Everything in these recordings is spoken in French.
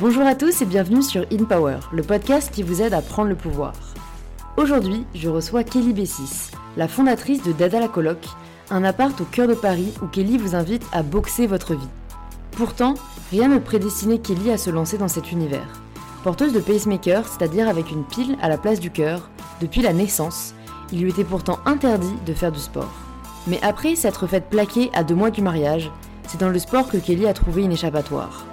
Bonjour à tous et bienvenue sur In Power, le podcast qui vous aide à prendre le pouvoir. Aujourd'hui, je reçois Kelly Bessis, la fondatrice de Dada la Coloc, un appart au cœur de Paris où Kelly vous invite à boxer votre vie. Pourtant, rien ne prédestinait Kelly à se lancer dans cet univers. Porteuse de pacemaker, c'est-à-dire avec une pile à la place du cœur, depuis la naissance, il lui était pourtant interdit de faire du sport. Mais après s'être faite plaquer à deux mois du mariage, c'est dans le sport que Kelly a trouvé une échappatoire.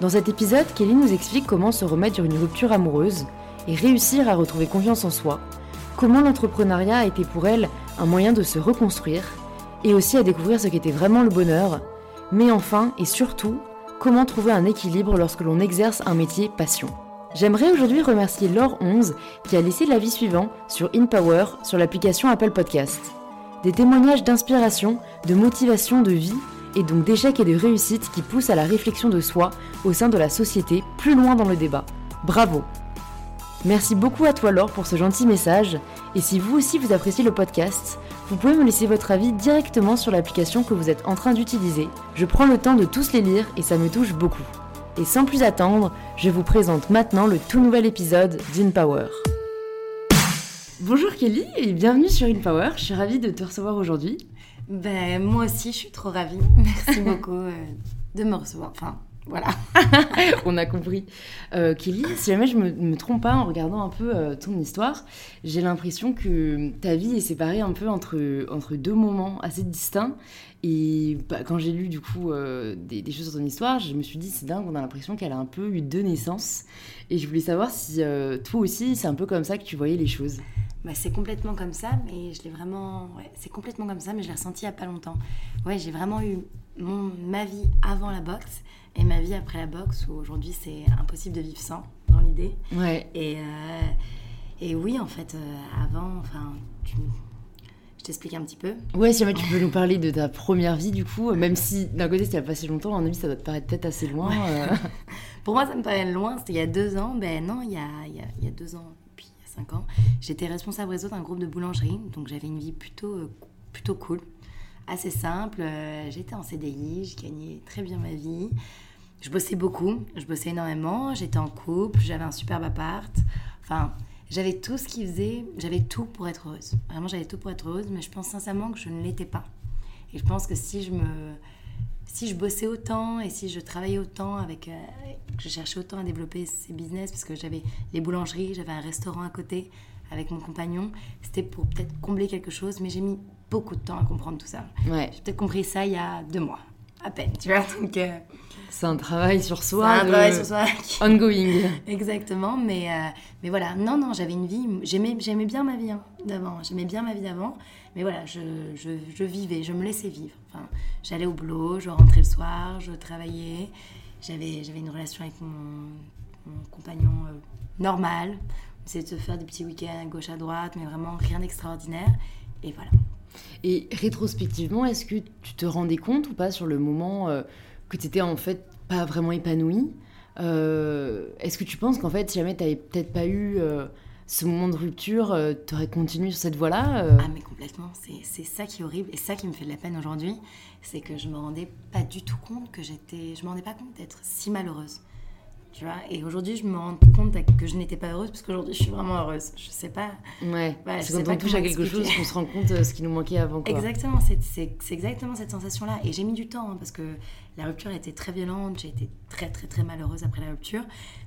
Dans cet épisode, Kelly nous explique comment se remettre sur une rupture amoureuse et réussir à retrouver confiance en soi, comment l'entrepreneuriat a été pour elle un moyen de se reconstruire, et aussi à découvrir ce qu'était vraiment le bonheur, mais enfin et surtout, comment trouver un équilibre lorsque l'on exerce un métier passion. J'aimerais aujourd'hui remercier Laure 11 qui a laissé l'avis suivant sur InPower sur l'application Apple Podcast. Des témoignages d'inspiration, de motivation, de vie et donc d'échecs et de réussites qui poussent à la réflexion de soi au sein de la société plus loin dans le débat. Bravo Merci beaucoup à toi Laure pour ce gentil message et si vous aussi vous appréciez le podcast, vous pouvez me laisser votre avis directement sur l'application que vous êtes en train d'utiliser. Je prends le temps de tous les lire et ça me touche beaucoup. Et sans plus attendre, je vous présente maintenant le tout nouvel épisode d'InPower. Bonjour Kelly et bienvenue sur InPower, je suis ravie de te recevoir aujourd'hui. Ben, moi aussi, je suis trop ravie. Merci beaucoup euh, de me recevoir. Enfin, voilà. On a compris. Euh, Kelly, si jamais je me, me trompe pas en regardant un peu euh, ton histoire, j'ai l'impression que ta vie est séparée un peu entre, entre deux moments assez distincts. Et bah, quand j'ai lu du coup euh, des, des choses sur ton histoire, je me suis dit c'est dingue, on a l'impression qu'elle a un peu eu deux naissances. Et je voulais savoir si toi aussi c'est un peu comme ça que tu voyais les choses. Bah, c'est complètement comme ça, mais je l'ai vraiment. Ouais, c'est complètement comme ça, mais je l'ai ressenti il n'y a pas longtemps. Ouais, j'ai vraiment eu mon, ma vie avant la boxe et ma vie après la boxe, où aujourd'hui c'est impossible de vivre sans, dans l'idée. Ouais. Et, euh, et oui, en fait, euh, avant, enfin, tu- je t'explique un petit peu. Ouais, si jamais tu peux nous parler de ta première vie du coup, même si d'un côté c'était il a pas si longtemps, à mon avis ça doit te paraître peut-être assez loin. euh. Pour moi, ça me paraît loin. C'était il y a deux ans. Ben non, il y a, il y a, il y a deux ans, ans. J'étais responsable réseau d'un groupe de boulangerie. Donc j'avais une vie plutôt, euh, plutôt cool, assez simple. Euh, J'étais en CDI, je gagnais très bien ma vie. Je bossais beaucoup, je bossais énormément. J'étais en couple, j'avais un superbe appart. Enfin, j'avais tout ce qui faisait, j'avais tout pour être heureuse. Vraiment, j'avais tout pour être heureuse, mais je pense sincèrement que je ne l'étais pas. Et je pense que si je me si je bossais autant et si je travaillais autant avec euh, je cherchais autant à développer ces business parce que j'avais les boulangeries j'avais un restaurant à côté avec mon compagnon c'était pour peut-être combler quelque chose mais j'ai mis beaucoup de temps à comprendre tout ça. Ouais, j'ai peut-être compris ça il y a deux mois à peine tu vois donc euh, c'est un travail sur c'est soi. un de- travail sur soi qui- Ongoing. Exactement, mais, euh, mais voilà, non, non, j'avais une vie, j'aimais, j'aimais bien ma vie hein, d'avant, j'aimais bien ma vie d'avant, mais voilà, je, je, je vivais, je me laissais vivre. Enfin, j'allais au boulot, je rentrais le soir, je travaillais, j'avais, j'avais une relation avec mon, mon compagnon euh, normal, essayait de se faire des petits week-ends à gauche à droite, mais vraiment rien d'extraordinaire, et voilà. Et rétrospectivement, est-ce que tu te rendais compte ou pas sur le moment euh, que tu étais en fait pas vraiment épanouie. Euh, Est-ce que tu penses qu'en fait, si jamais tu n'avais peut-être pas eu euh, ce moment de rupture, tu aurais continué sur cette voie-là euh? Ah mais complètement, c'est ça qui est horrible et ça qui me fait de la peine aujourd'hui, c'est que je me rendais pas du tout compte que j'étais, je me rendais pas compte d'être si malheureuse, tu vois. Et aujourd'hui, je me rends compte que je n'étais pas heureuse parce qu'aujourd'hui, je suis vraiment heureuse. Je sais pas. Ouais, je c'est quand on touche à quelque expliquer. chose qu'on se rend compte euh, ce qui nous manquait avant. Quoi. Exactement, c'est- exactement cette sensation-là. Et j'ai mis du temps hein, parce que la rupture était très violente. J'ai été très très très malheureuse après la rupture.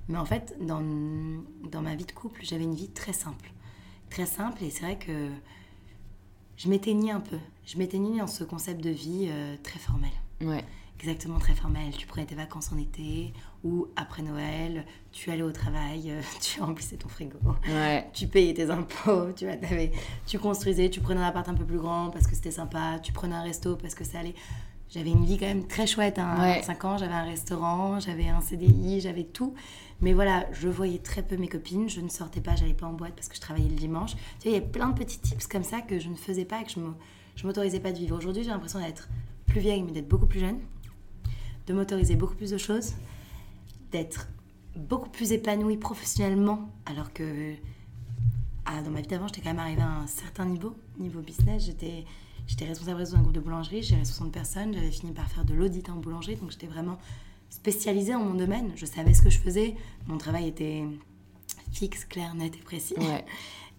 Mais en fait, dans, dans ma vie de couple, j'avais une vie très simple. Très simple. Et c'est vrai que je m'éteignais un peu. Je m'éteignais dans ce concept de vie euh, très formel. Ouais. Exactement, très formel. Tu prenais tes vacances en été ou après Noël, tu allais au travail, euh, tu remplissais ton frigo Ouais. tu payais tes impôts, tu vois, t'avais- tu construisais, tu prenais un appart un peu plus grand parce que c'était sympa, tu prenais un resto parce que ça allait. J'avais une vie quand même très chouette. Hein. Ouais. À 25 ans, j'avais un restaurant, j'avais un CDI, j'avais tout. Mais voilà, je voyais très peu mes copines, je ne sortais pas, j'allais pas en boîte parce que je travaillais le dimanche. Tu vois, il y a plein de petits tips comme ça que je ne faisais pas et que je me- je m'autorisais pas de vivre. Aujourd'hui, j'ai l'impression d'être plus vieille, mais d'être beaucoup plus jeune, de m'autoriser beaucoup plus de choses, d'être beaucoup plus épanouie professionnellement, alors que ah, dans ma vie d'avant, j'étais quand même arrivée à un certain niveau, niveau business. J'étais, j'étais responsable d'un groupe de boulangerie, j'ai 60 personnes, j'avais fini par faire de l'audit en boulangerie, donc j'étais vraiment spécialisée en mon domaine. Je savais ce que je faisais. Mon travail était fixe, clair, net et précis.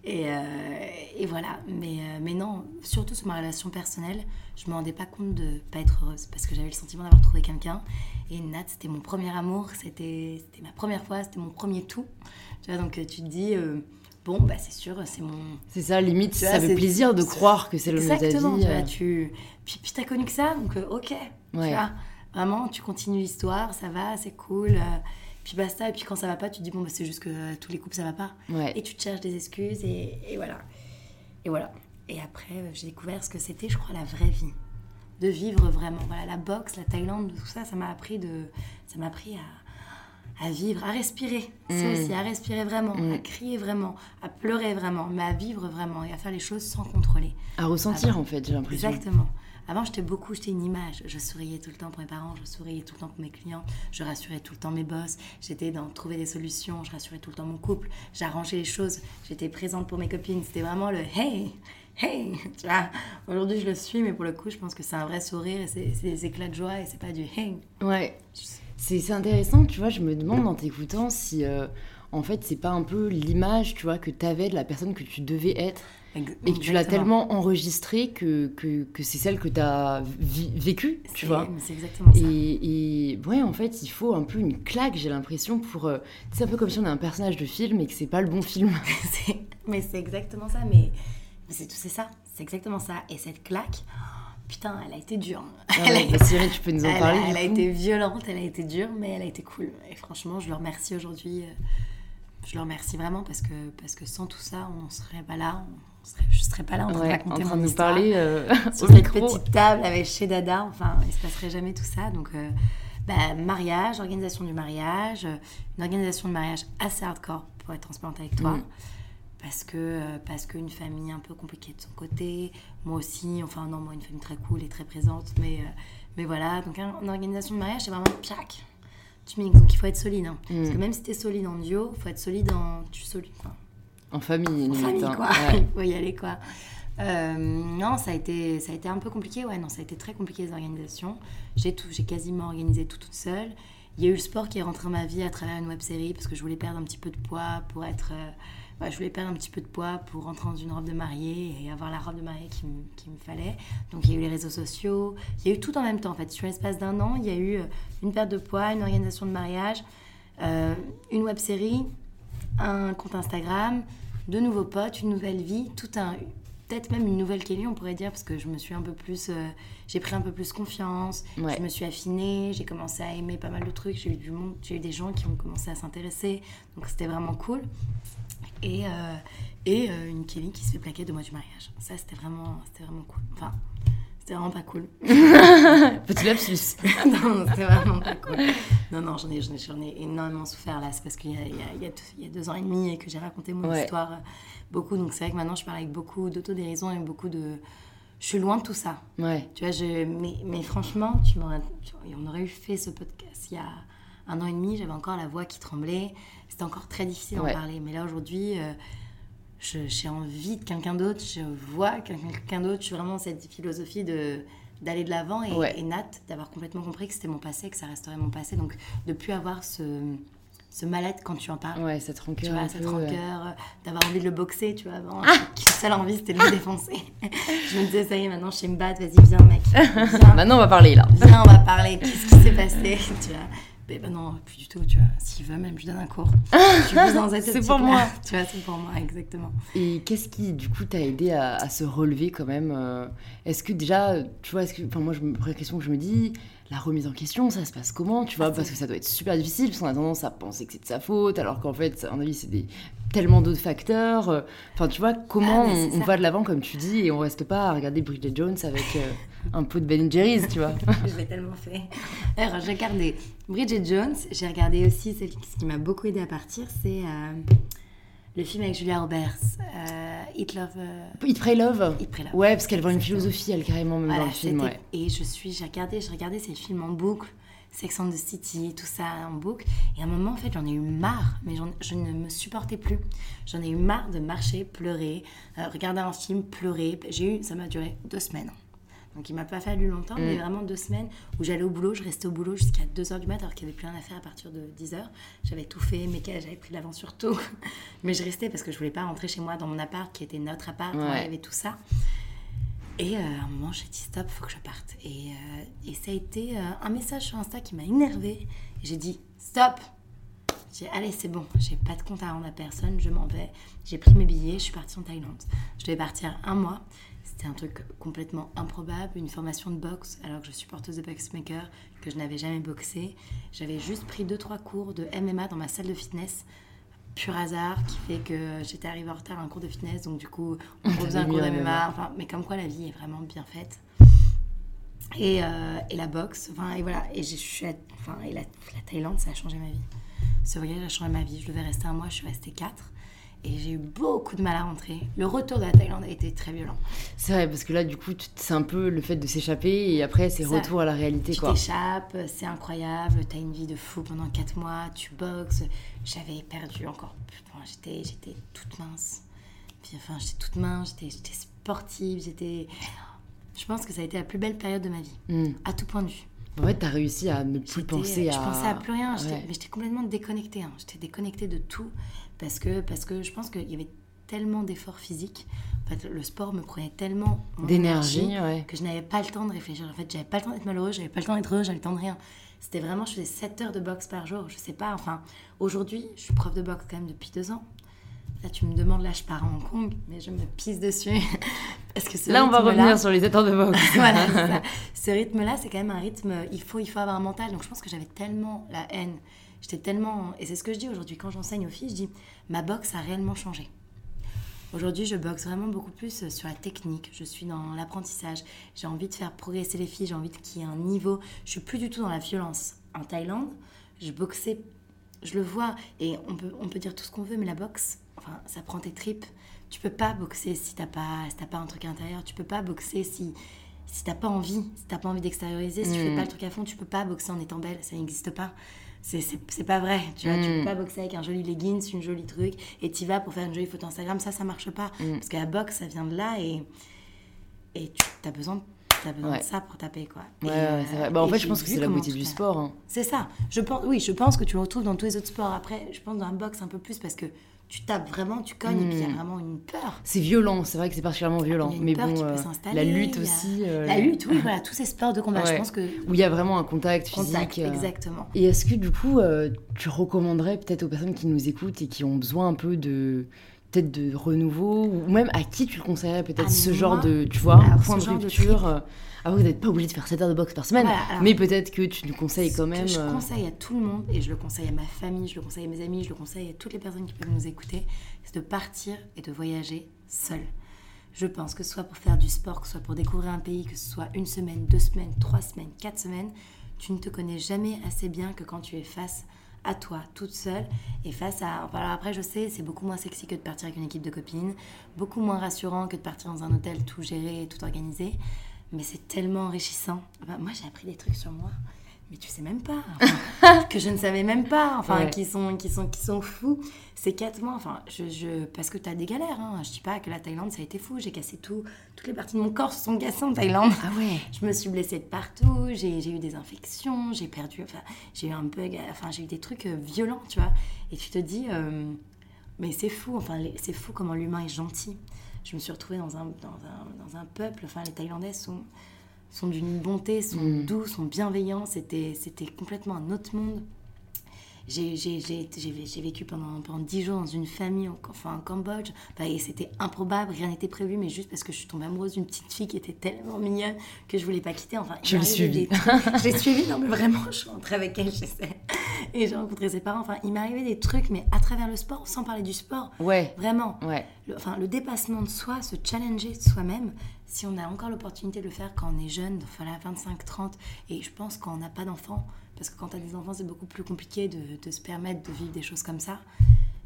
Et, euh, et, voilà. Mais, euh, mais non, surtout sur ma relation personnelle, je me rendais pas compte de pas être heureuse parce que j'avais le sentiment d'avoir trouvé quelqu'un. Et Nat, c'était mon premier amour, c'était ma première fois, c'était mon premier tout. Tu vois, donc tu te dis, bon, bah c'est sûr, c'est mon. C'est ça, limite, ça fait plaisir de croire que c'est le Exactement, tu vois, tu. Puis, puis t'as connu que ça, donc ok. Tu vois, vraiment, tu continues l'histoire, ça va, c'est cool puis basta. Et puis quand ça va pas, tu te dis, bon, bah, c'est juste que tous les couples, ça va pas. Et tu te cherches des excuses et, et voilà. Et voilà. Et après, euh, j'ai découvert ce que c'était, je crois, la vraie vie. De vivre vraiment. Voilà, la boxe, la Thaïlande, tout ça, ça m'a appris de. Ça m'a appris à, à vivre, à respirer. Mm. aussi à respirer vraiment, mm. à crier vraiment, à pleurer vraiment, mais à vivre vraiment et à faire les choses sans contrôler. À ressentir, en fait, j'ai l'impression. Exactement. Avant, j'étais beaucoup, j'étais une image. Je souriais tout le temps pour mes parents, je souriais tout le temps pour mes clients, je rassurais tout le temps mes boss. J'étais dans trouver des solutions, je rassurais tout le temps mon couple, j'arrangeais les choses, j'étais présente pour mes copines. C'était vraiment le hey, hey, tu vois. Aujourd'hui, je le suis, mais pour le coup, je pense que c'est un vrai sourire et c'est des éclats de joie et c'est pas du hey. Ouais. C'est intéressant, tu vois. Je me demande en t'écoutant si. Euh, en fait, c'est pas un peu l'image, tu vois, que tu avais de la personne que tu devais être et que tu l'as tellement enregistrée que, que, que c'est celle que tu as vécue, tu vois. C'est exactement ça. Et, et, ouais, en fait, il faut un peu une claque, j'ai l'impression, pour. Euh, c'est un peu comme si on a un personnage de film et que c'est pas le bon film. mais c'est exactement ça, mais, c'est tout, c'est ça. C'est exactement ça. Et cette claque. Putain, elle a été dure. Ah ouais, bah, Cyril, tu peux nous en parler. Elle, a été violente, elle a été dure, mais elle a été cool. Et franchement, je le remercie aujourd'hui. Euh, je le remercie vraiment parce que, parce que sans tout ça, on n'en serait pas là je serais pas là en train de raconter en train de nous parler euh, sur cette petite table avec chez Dada. Enfin, il se passerait jamais tout ça. Donc, euh, bah, mariage, organisation du mariage, une organisation de mariage assez hardcore pour être transparente avec toi. Mm. Parce que parce qu'une famille un peu compliquée de son côté, moi aussi, enfin non, moi une famille très cool et très présente, mais mais voilà, donc une organisation de mariage c'est vraiment piac. Tu donc il faut être solide, hein. parce que mm. même si tu es solide en duo, il faut être solide en tu solide, en famille, En famille, hein. quoi. Il faut y aller, quoi. Euh, non, ça a, été, ça a été un peu compliqué. Ouais, non, ça a été très compliqué les organisations. J'ai tout, j'ai quasiment organisé tout toute seule. Il y a eu le sport qui est rentré dans ma vie à travers une web série parce que je voulais perdre un petit peu de poids pour être. Euh, je voulais perdre un petit peu de poids pour rentrer dans une robe de mariée et avoir la robe de mariée qui, me fallait. Donc il y a eu les réseaux sociaux, il y a eu tout en même temps en fait. Sur l'espace d'un an, il y a eu euh, une perte de poids, une organisation de mariage, une web série, un compte Instagram, de nouveaux potes, une nouvelle vie, tout un peut-être même une nouvelle Kelly, on pourrait dire, parce que je me suis un peu plus, euh, j'ai pris un peu plus confiance, je me suis affinée, j'ai commencé à aimer pas mal de trucs, j'ai eu du monde, j'ai eu des gens qui ont commencé à s'intéresser, donc c'était vraiment cool. Et, euh, et euh, une Kelly qui se fait plaquer de moi du mariage. Ça, c'était vraiment, c'était vraiment cool. Enfin, c'était vraiment pas cool. Petit lapsus. non, c'était vraiment pas cool. Non, non, j'en ai, j'en ai, énormément souffert là. C'est parce qu'il y y, a, il y a deux ans et demi et que j'ai raconté mon histoire euh, beaucoup. Donc c'est vrai que maintenant je parle avec beaucoup d'autodérision et beaucoup de. Je suis loin de tout ça. Ouais. Tu vois, je, mais, mais franchement, tu on aurait eu fait ce podcast il y a un an et demi, j'avais encore la voix qui tremblait. C'était encore très difficile d'en parler. Mais là aujourd'hui. Euh, j'ai envie de quelqu'un d'autre, je vois quelqu'un d'autre, je suis vraiment cette philosophie de d'aller de l'avant et, Nat d'avoir complètement compris que c'était mon passé, que ça resterait mon passé, donc de plus avoir ce, ce mal-être quand tu en parles. Ouais, cette rancœur. Tu vois, cette rancœur, d'avoir envie de le boxer, tu vois. Avant, ah seule envie, c'était de le défoncer. je me disais, ça y est, maintenant je sais me battre, vas-y, viens, mec. maintenant, on va parler, là. Viens, on va parler. Qu'est-ce qui s'est passé, tu vois ben, ben, non, plus du tout, tu vois. S'il veut, même, je donne un cours. C'est pour moi. Tu vois, c'est pour moi, exactement. Et qu'est-ce qui, du coup, t'a aidé à, se relever quand même euh, Est-ce que déjà, tu vois, est-ce que, enfin, moi, je me, première question que je me dis, la remise en question, ça se passe comment, tu vois? Parce que ça doit être super difficile, parce qu'on a tendance à penser que c'est de sa faute, alors qu'en fait, à mon avis, c'est des tellement d'autres facteurs. Euh, enfin, tu vois, comment ah, on, va de l'avant, comme tu dis, et on reste pas à regarder Bridget Jones avec euh, un pot de Ben Jerry's, tu vois. je l'ai tellement fait. Alors, j'ai regardé Bridget Jones, j'ai regardé aussi, ce qui m'a beaucoup aidé à partir, c'est euh, le film avec Julia Roberts, Eat Love. Eat Pray Love. Eat Pray Love. Ouais, parce qu'elle vend une philosophie, elle, carrément, même dans le film. Ouais. Et je suis, j'ai regardé, j'ai regardé ces films en boucle. Sex and the City, tout ça en boucle. Et à un moment, en fait, j'en ai eu marre, mais je ne me supportais plus. J'en ai eu marre de marcher, pleurer, euh, regarder un film, pleurer. J'ai eu, ça m'a duré deux semaines. Donc il m'a pas fallu longtemps, mais Mm. vraiment deux semaines où j'allais au boulot, je restais au boulot jusqu'à 2h du mat alors qu'il n'y avait plus rien à faire à partir de 10h. J'avais tout fait, mes cases, j'avais pris l'avance sur tout. mais je restais parce que je voulais pas rentrer chez moi dans mon appart qui était notre appart, Ouais. il y avait tout ça. Et euh, à un moment, j'ai dit stop, faut que je parte. Et, euh, et ça a été euh, un message sur Insta qui m'a énervée. J'ai dit stop. J'ai allez, c'est bon, j'ai pas de compte à rendre à personne, je m'en vais. J'ai pris mes billets, je suis partie en Thaïlande. Je devais partir un mois. C'était un truc complètement improbable, une formation de boxe, alors que je suis porteuse de boxmaker, que je n'avais jamais boxé. J'avais juste pris 2-3 cours de MMA dans ma salle de fitness pur hasard qui fait que j'étais arrivée en retard à un cours de fitness, donc du coup, on faisait un mis cours un de MMA. Enfin, mais comme quoi la vie est vraiment bien faite. Et, euh, et la boxe, enfin, et voilà. Et, je suis, enfin, et la, la Thaïlande, ça a changé ma vie. Ce voyage a changé ma vie. Je devais rester un mois, je suis restée quatre. Et j'ai eu beaucoup de mal à rentrer. Le retour de la Thaïlande a été très violent. C'est vrai, parce que là, du coup, c'est un peu le fait de s'échapper et après, c'est retour à la réalité, Tu t'échappes, c'est incroyable, t'as une vie de fou pendant 4 mois, tu boxes. J'avais perdu encore plus. J'étais, j'étais toute mince. Puis, enfin, j'étais toute mince, j'étais, sportive, j'étais. Je pense que ça a été la plus belle période de ma vie, Hmm. à tout point de vue. En fait, t'as réussi à ne plus penser à. Je pensais à plus rien, Ouais. mais j'étais complètement déconnectée. hein. J'étais déconnectée de tout parce que, parce que je pense qu'il y avait tellement d'efforts physiques. En fait, le sport me prenait tellement D'énergie, ouais. que je n'avais pas le temps de réfléchir. En fait, j'avais pas le temps d'être malheureuse, j'avais pas le temps d'être heureuse, j'avais le temps de rien. C'était vraiment, je faisais 7 heures de boxe par jour. Je sais pas, enfin, aujourd'hui, je suis prof de boxe quand même depuis deux ans. Là, tu me demandes, là, je pars à Hong Kong, mais je me pisse dessus. Parce que ce Là, on va revenir sur les états de boxe. voilà, ça. Ce rythme-là, c'est quand même un rythme, il faut, il faut avoir un mental. Donc je pense que j'avais tellement la haine, j'étais tellement... Et c'est ce que je dis aujourd'hui, quand j'enseigne aux filles, je dis, ma boxe a réellement changé. Aujourd'hui, je boxe vraiment beaucoup plus sur la technique. Je suis dans l'apprentissage. J'ai envie de faire progresser les filles. J'ai envie qu'il y ait un niveau. Je suis plus du tout dans la violence. En Thaïlande, je boxais, je le vois. Et on peut, on peut dire tout ce qu'on veut, mais la boxe, enfin, ça prend tes tripes. Tu peux pas boxer si t'as pas, si pas un truc à l'intérieur. Tu peux pas boxer si, si t'as pas envie. Si t'as pas envie d'extérioriser. Si tu fais pas le truc à fond, tu peux pas boxer en étant belle. Ça n'existe pas. C'est- pas vrai, tu vois, tu peux pas boxer avec un joli leggings, une jolie truc, et t'y vas pour faire une jolie photo Instagram, ça, ça marche pas. Parce que la boxe, ça vient de là, et, et tu as besoin, t'as besoin Ouais. de ça pour taper, quoi. Ouais, ouais, euh, c'est vrai. Bah, en fait, je pense que c'est la beauté du sport. hein. C'est ça. Je pense, oui, je pense que tu le retrouves dans tous les autres sports. Après, je pense dans la boxe un peu plus parce que tu tapes vraiment, tu cognes, et puis il y a vraiment une peur. C'est violent, c'est vrai que c'est particulièrement violent. Il y a une Mais peur bon, qui peut euh, s'installer, la lutte a- aussi. euh, La lutte, oui, voilà, tous ces sports de combat. Je Ouais. pense que Où il y a vraiment un contact physique. contact, euh. exactement. Et est-ce que du coup, euh, tu recommanderais peut-être aux personnes qui nous écoutent et qui ont besoin un peu de peut-être de renouveau ou même à qui tu le conseillerais peut-être Ah, ce genre de tu vois alors, point de rupture euh, vous n'êtes pas obligé de faire 7 heures de boxe par semaine Voilà, alors- mais peut-être que tu nous conseilles quand même je euh, conseille à tout le monde, et je le conseille à ma famille, je le conseille à mes amis, je le conseille à toutes les personnes qui peuvent nous écouter, c'est de partir et de voyager seul. Je pense que ce soit pour faire du sport, que ce soit pour découvrir un pays, que ce soit une semaine, deux semaines, trois semaines, quatre semaines, tu ne te connais jamais assez bien que quand tu es face à toi, toute seule, et face à... Alors après, je sais, c'est beaucoup moins sexy que de partir avec une équipe de copines, beaucoup moins rassurant que de partir dans un hôtel tout géré tout organisé, mais c'est tellement enrichissant. Moi, j'ai appris des trucs sur moi, mais tu sais même pas, enfin, que je ne savais même pas, enfin, Ouais. qui, sont, qui, sont, qui sont fous. Ces quatre mois, enfin, je, je, parce que tu as des galères, hein. je dis pas que la Thaïlande, ça a été fou, j'ai cassé tout, toutes les parties de mon corps se sont cassées en Thaïlande. ah ouais Je me suis blessée de partout, j'ai eu des infections, j'ai perdu, enfin, j'ai eu un bug, enfin, j'ai eu des trucs euh, violents, tu vois. Et tu te dis, euh, mais c'est fou, enfin, c'est fou comment l'humain est gentil. Je me suis retrouvée dans un, dans un, dans un peuple, enfin, les Thaïlandais sont, sont d'une bonté, sont Mm. doux, sont bienveillants, c'était c'était complètement un autre monde. J'ai j'ai- j'ai j'ai- vécu pendant, pendant 10 jours dans une famille, en, enfin en Cambodge, Enfin, et c'était improbable, rien n'était prévu, mais juste parce que je suis tombée amoureuse d'une petite fille qui était tellement mignonne que je voulais pas quitter. Enfin, Je l'ai suivie. Je l'ai suivie, non mais vraiment, je suis rentrée avec elle, je sais. Et j'ai rencontré ses parents. Enfin, il m'arrivait des trucs, mais à travers le sport, sans parler du sport. ouais Vraiment. ouais Le, enfin, le dépassement de soi, se challenger de soi-même, si on a encore l'opportunité de le faire quand on est jeune, voilà, 25, 30, et je pense quand on n'a pas d'enfants, parce que quand tu as des enfants, c'est beaucoup plus compliqué de, de se permettre de vivre des choses comme ça.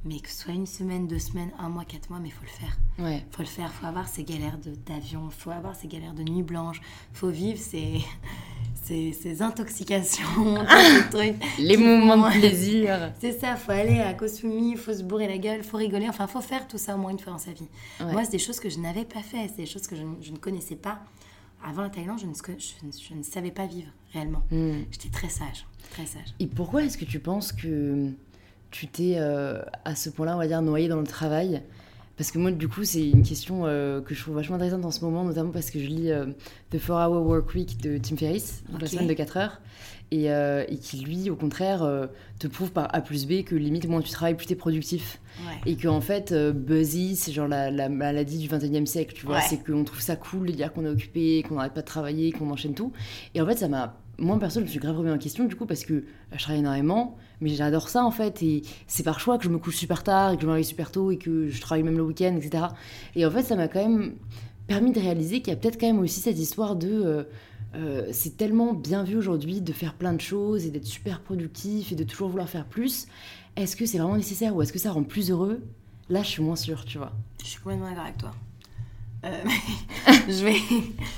Mais que ce soit une semaine, deux semaines, un mois, quatre mois, mais il faut le faire. ouais faut le faire, faut avoir ces galères d'avion, faut avoir ces galères de nuit blanche, faut vivre ces, ces, ces intoxications, tous ces trucs. les moments de plaisir c'est ça, faut aller à Kosumi, faut se bourrer la gueule, faut rigoler, enfin faut faire tout ça au moins une fois dans sa vie. Ouais. Moi, c'est des choses que je n'avais pas fait, c'est des choses que je, ne- je ne connaissais pas. avant la Thaïlande, je ne, je, ne savais pas vivre réellement. Hmm. J'étais très sage, très sage. Et pourquoi est-ce que tu penses que tu t'es euh, à ce point-là, on va dire, noyé dans le travail parce que moi, du coup, c'est une question euh, que je trouve vachement intéressante en ce moment, notamment parce que je lis euh, The 4 Hour Work Week de Tim Ferriss, la semaine de 4 heures, et, et, qui, lui, au contraire, te prouve par A plus B que limite, moins tu travailles, plus tu es productif. Et qu'en en fait, buzzy, c'est genre la, la, maladie du 21e siècle, tu vois. C'est qu'on trouve ça cool de dire qu'on est occupé, qu'on n'arrête pas de travailler, qu'on enchaîne tout. Et en fait, ça m'a moi, perso, je me suis grave remis en question, du coup, parce que je travaille énormément, mais j'adore ça, en fait, et c'est par choix que je me couche super tard, et que je me réveille super tôt, et que je travaille même le week-end, etc. Et en fait, ça m'a quand même permis de réaliser qu'il y a peut-être quand même aussi cette histoire de... Euh, euh, c'est tellement bien vu aujourd'hui de faire plein de choses et d'être super productif et de toujours vouloir faire plus. Est-ce que c'est vraiment nécessaire ou est-ce que ça rend plus heureux? Là, je suis moins sûre, tu vois. Je suis complètement d'accord avec toi. Euh, je vais.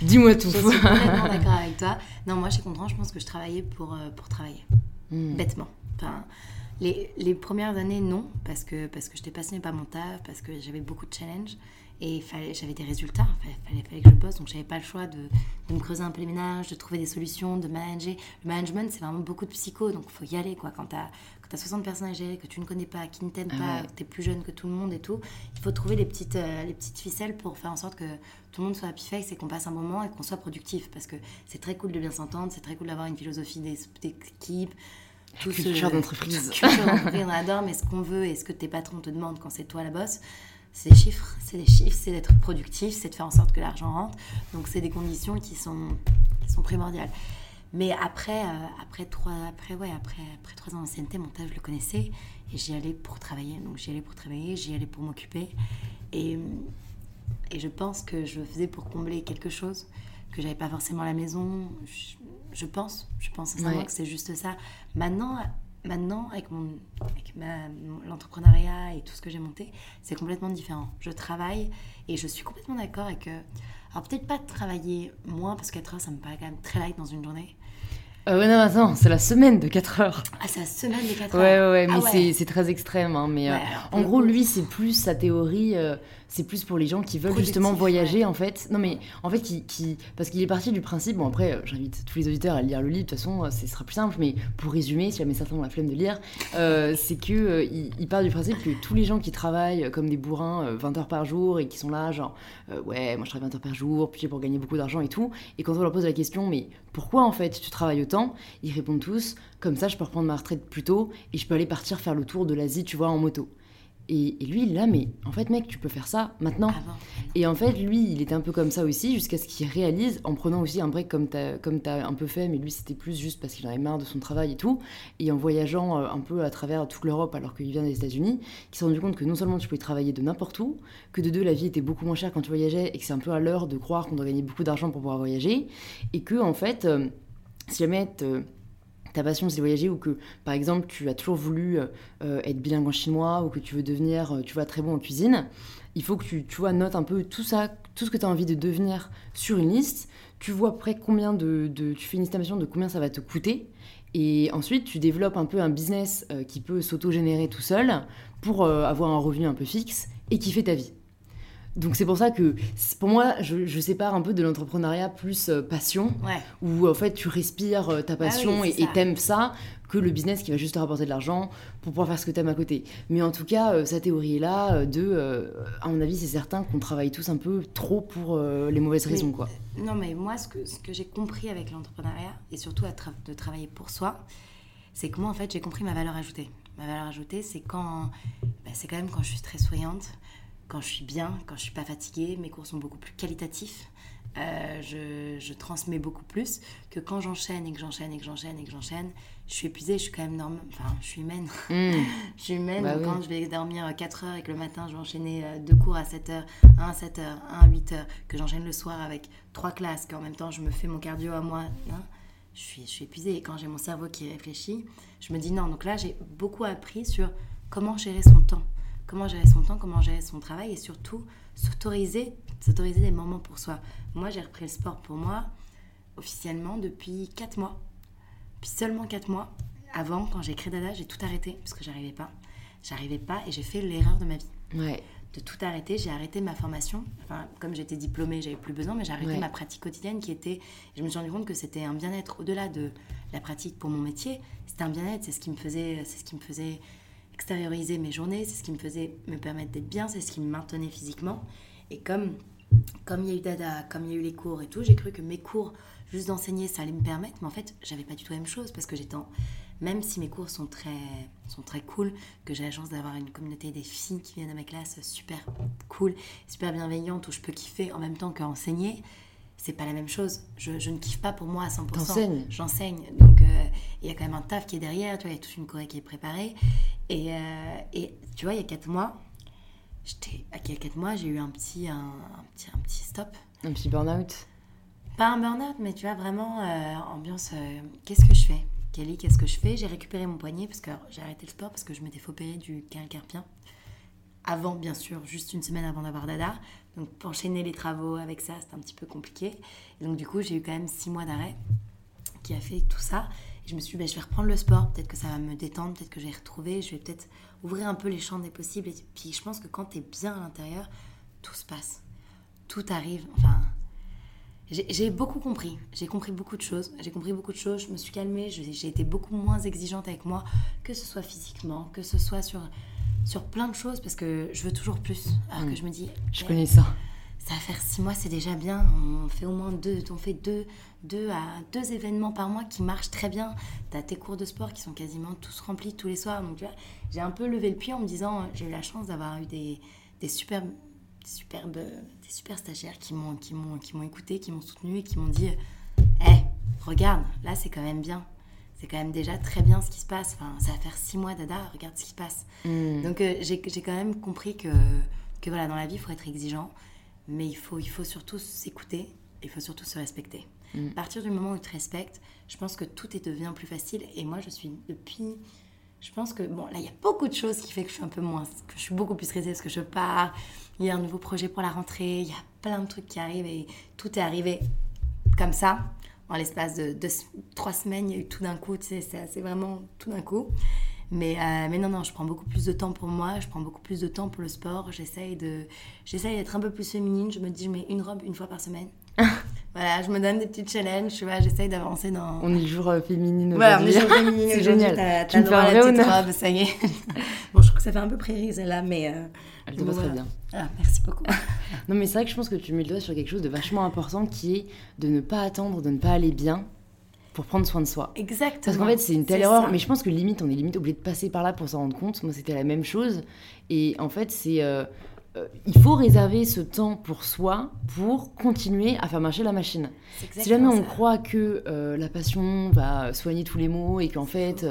Dis-moi tout. Je suis complètement d'accord avec toi. Non, moi, je suis contente. Je pense que je travaillais pour, euh, pour travailler. Hmm. Bêtement. Enfin, les, les, premières années, non, parce que, parce que j'étais passionnée par mon taf, parce que j'avais beaucoup de challenges et j'avais des résultats. Il fallait, fallait, que je bosse, donc j'avais pas le choix de, de, me creuser un peu les ménages, de trouver des solutions, de manager. Le management, c'est vraiment beaucoup de psycho, donc il faut y aller. Quoi. Quand tu as, as, 60 personnes à gérer, que tu ne connais pas, qui ne t'aiment pas, que tu es plus jeune que tout le monde et tout, il faut trouver les petites, euh, les petites ficelles pour faire en sorte que tout le monde soit happy face et qu'on passe un moment et qu'on soit productif. Parce que c'est très cool de bien s'entendre, c'est très cool d'avoir une philosophie d'équipe. Tout culture d'entreprise. Culture d'entreprise, on adore, mais ce qu'on veut et ce que tes patrons te demandent quand c'est toi la bosse, c'est des chiffres, c'est des chiffres, c'est d'être productif, c'est de faire en sorte que l'argent rentre. Donc c'est des conditions qui sont, qui sont primordiales. Mais après, euh, après, trois, après, ouais, après, après trois ans d'ancienneté, mon taf, je le connaissais et j'y allais pour travailler. Donc j'y allais pour travailler, j'y allais pour m'occuper. Et, et je pense que je faisais pour combler quelque chose que j'avais pas forcément à la maison. Je, pense, je pense sincèrement que c'est juste ça. Maintenant, Maintenant, avec, mon, avec l'entrepreneuriat et tout ce que j'ai monté, c'est complètement différent. Je travaille et je suis complètement d'accord avec... Euh, alors peut-être pas travailler moins, parce que 4 heures, ça me paraît quand même très light dans une journée. Euh, ouais, non, attends, c'est la semaine de 4 heures. Ah, c'est la semaine de 4 heures. Ouais, ouais, mais ah c'est très extrême. Hein, mais euh, en gros, lui, c'est plus sa théorie c'est plus pour les gens qui veulent justement voyager en fait. Non mais en fait qui, qui... parce qu'il est parti du principe. Bon après, euh, j'invite tous les auditeurs à lire le livre. De toute façon, euh, ce sera plus simple. Mais pour résumer, si jamais certains ont la flemme de lire, euh, c'est que il, part du principe que tous les gens qui travaillent comme des bourrins 20 heures par jour et qui sont là genre ouais moi je travaille 20 heures par jour puis pour gagner beaucoup d'argent et tout. Et quand on leur pose la question mais pourquoi en fait tu travailles autant, ils répondent tous comme ça je peux reprendre ma retraite plus tôt et je peux aller partir faire le tour de l'Asie tu vois en moto. Et, lui, là, mais en fait, mec, tu peux faire ça maintenant. Ah et en fait, lui, il était un peu comme ça aussi, jusqu'à ce qu'il réalise, en prenant aussi un break comme tu as, comme un peu fait, mais lui, c'était plus juste parce qu'il en avait marre de son travail et tout, et en voyageant euh, un peu à travers toute l'Europe alors qu'il vient des États-Unis, qui s'est rendu compte que non seulement tu pouvais travailler de n'importe où, que de deux, la vie était beaucoup moins chère quand tu voyageais, et que c'est un peu à l'heure de croire qu'on doit gagner beaucoup d'argent pour pouvoir voyager, et que, en fait, euh, si jamais ta passion c'est de voyager ou que par exemple tu as toujours voulu euh, euh, être bilingue en chinois ou que tu veux devenir euh, tu vois très bon en cuisine il faut que tu, tu vois notes un peu tout ça tout ce que tu as envie de devenir sur une liste. Tu vois après combien de, de, tu fais une estimation de combien ça va te coûter et ensuite tu développes un peu un business qui peut s'auto-générer tout seul pour avoir un revenu un peu fixe et qui fait ta vie donc c'est pour ça que pour moi, je, sépare un peu de l'entrepreneuriat plus euh, passion, où en fait tu respires euh, ta ah passion et t'aimes ça, que le business qui va juste te rapporter de l'argent pour pouvoir faire ce que t'aimes à côté. Mais en tout cas, euh, sa théorie est là de, à mon avis, c'est certain qu'on travaille tous un peu trop pour les mauvaises raisons. quoi. Non, mais moi, ce que, ce que j'ai compris avec l'entrepreneuriat, et surtout à de travailler pour soi, c'est que moi, en fait, j'ai compris ma valeur ajoutée. Ma valeur ajoutée, c'est quand, bah, c'est quand même quand je suis très souriante, quand je suis bien, quand je suis pas fatiguée, mes cours sont beaucoup plus qualitatifs. Euh, je, transmets beaucoup plus que quand j'enchaîne et que j'enchaîne et que j'enchaîne et que j'enchaîne. Je suis épuisée, je suis quand même normale. Enfin, je suis humaine. Hmm. je suis humaine. Bah quand je vais dormir 4 heures et que le matin, je vais enchaîner euh, deux cours à 7 heures, un à 7 heures, un à 8 heures, que j'enchaîne le soir avec trois classes, qu'en même temps, je me fais mon cardio à moi. Hein, je, suis, je suis épuisée. Et quand j'ai mon cerveau qui réfléchit, je me dis non. Donc là, j'ai beaucoup appris sur comment gérer son temps comment gérer son temps, comment gérer son travail et surtout s'autoriser, s'autoriser des moments pour soi. Moi, j'ai repris le sport pour moi officiellement depuis 4 mois. Puis seulement 4 mois. Avant, quand j'ai créé Dada, j'ai tout arrêté parce que j'arrivais pas. J'arrivais pas et j'ai fait l'erreur de ma vie. Ouais. de tout arrêter. J'ai arrêté ma formation. Enfin, comme j'étais diplômée, j'avais plus besoin, mais j'ai arrêté Ouais. ma pratique quotidienne qui était. Je me suis rendu compte que c'était un bien-être au-delà de la pratique pour mon métier. C'était un bien-être. C'est ce qui me faisait, c'est ce qui me faisait extérioriser mes journées. C'est ce qui me faisait me permettre d'être bien. C'est ce qui me maintenait physiquement. Et comme comme il y a eu Dada, comme il y a eu les cours et tout, j'ai cru que mes cours, juste d'enseigner, ça allait me permettre. Mais en fait, j'avais pas du tout la même chose parce que j'étais en- Même si mes cours sont très, sont très cool, que j'ai la chance d'avoir une communauté des filles qui viennent à ma classe super cool, super bienveillante, où je peux kiffer en même temps qu'enseigner, c'est pas la même chose. Je, je ne kiffe pas pour moi à 100%. T'enseignes. J'enseigne. Donc, euh, il y a quand même un taf qui est derrière, tu vois, il y a toute une choré qui est préparée. Et, euh, et tu vois, il y a 4 mois, j'étais, il y a 4 mois, j'ai eu un petit, un, un petit, un petit stop. Un petit burn-out? Pas un burn-out, mais tu vois, vraiment, euh, ambiance, euh, qu'est-ce que je fais? Kelly, qu'est-ce que je fais? J'ai récupéré mon poignet parce que j'ai arrêté le sport parce que je m'étais opérer du canal carpien. Avant, bien sûr, juste une semaine avant d'avoir Dada. Donc, enchaîner les travaux avec ça, c'était un petit peu compliqué. Et donc, du coup, j'ai eu quand même six mois d'arrêt qui a fait tout ça. Et je me suis dit, bah, je vais reprendre le sport. Peut-être que ça va me détendre, peut-être que je vais retrouver. Je vais peut-être ouvrir un peu les champs des possibles. Et puis, je pense que quand tu es bien à l'intérieur, tout se passe. Tout arrive. Enfin, j'ai beaucoup compris. J'ai compris beaucoup de choses. J'ai compris beaucoup de choses. Je me suis calmée. J'ai été beaucoup moins exigeante avec moi, que ce soit physiquement, que ce soit sur, sur plein de choses, parce que je veux toujours plus. Alors que je me dis, Je eh, connais ça. ça va faire six mois, c'est déjà bien. On fait au moins deux, on fait deux, deux à deux événements par mois qui marchent très bien. Tu as tes cours de sport qui sont quasiment tous remplis tous les soirs. Donc tu vois, j'ai un peu levé le pied en me disant, j'ai eu la chance d'avoir eu des, des superbes, des superbes, des super stagiaires qui m'ont, qui m'ont, qui m'ont écouté, qui m'ont soutenu et qui m'ont dit, hé, regarde, là c'est quand même bien. C'est quand même déjà très bien ce qui se passe. Enfin, ça va faire six mois, Dada, regarde ce qui se passe. Hmm. Donc euh, j'ai quand même compris que, que voilà, dans la vie, il faut être exigeant, mais il faut, il faut surtout s'écouter, il faut surtout se respecter. Mm. À partir du moment où tu te respectes, je pense que tout est devient plus facile. Et moi, je suis depuis... Je pense que, bon, là, il y a beaucoup de choses qui fait que je suis un peu moins... que je suis beaucoup plus stressée parce que je pars, il y a un nouveau projet pour la rentrée, il y a plein de trucs qui arrivent et tout est arrivé comme ça. En l'espace de trois semaines, il y a eu tout d'un coup, tu sais, c'est vraiment tout d'un coup. Mais, euh, mais non, non, je prends beaucoup plus de temps pour moi, je prends beaucoup plus de temps pour le sport. J'essaye d'être un peu plus féminine. Je me dis, je mets une robe une fois par semaine. voilà, je me donne des petits challenges, tu vois, j'essaye d'avancer dans. On est jour euh, féminine Voilà, on est sur féminine C'est génial. T'as, Tu fais droit à la petite honneur. robe, ça y est. bon, je trouve que ça fait un peu prairie celle-là, mais. euh, Elle te va très bien. Ah, merci beaucoup. Non, mais c'est vrai que je pense que tu mets le doigt sur quelque chose de vachement important qui est de ne pas attendre, de ne pas aller bien pour prendre soin de soi. Exactement. Parce qu'en fait, c'est une telle erreur, ça. mais je pense que limite, on est limite obligé de passer par là pour s'en rendre compte. Moi, c'était la même chose. Et en fait, c'est. euh, euh, il faut réserver ce temps pour soi pour continuer à faire marcher la machine. Si jamais on ça. croit que euh, la passion va soigner tous les maux et qu'en fait,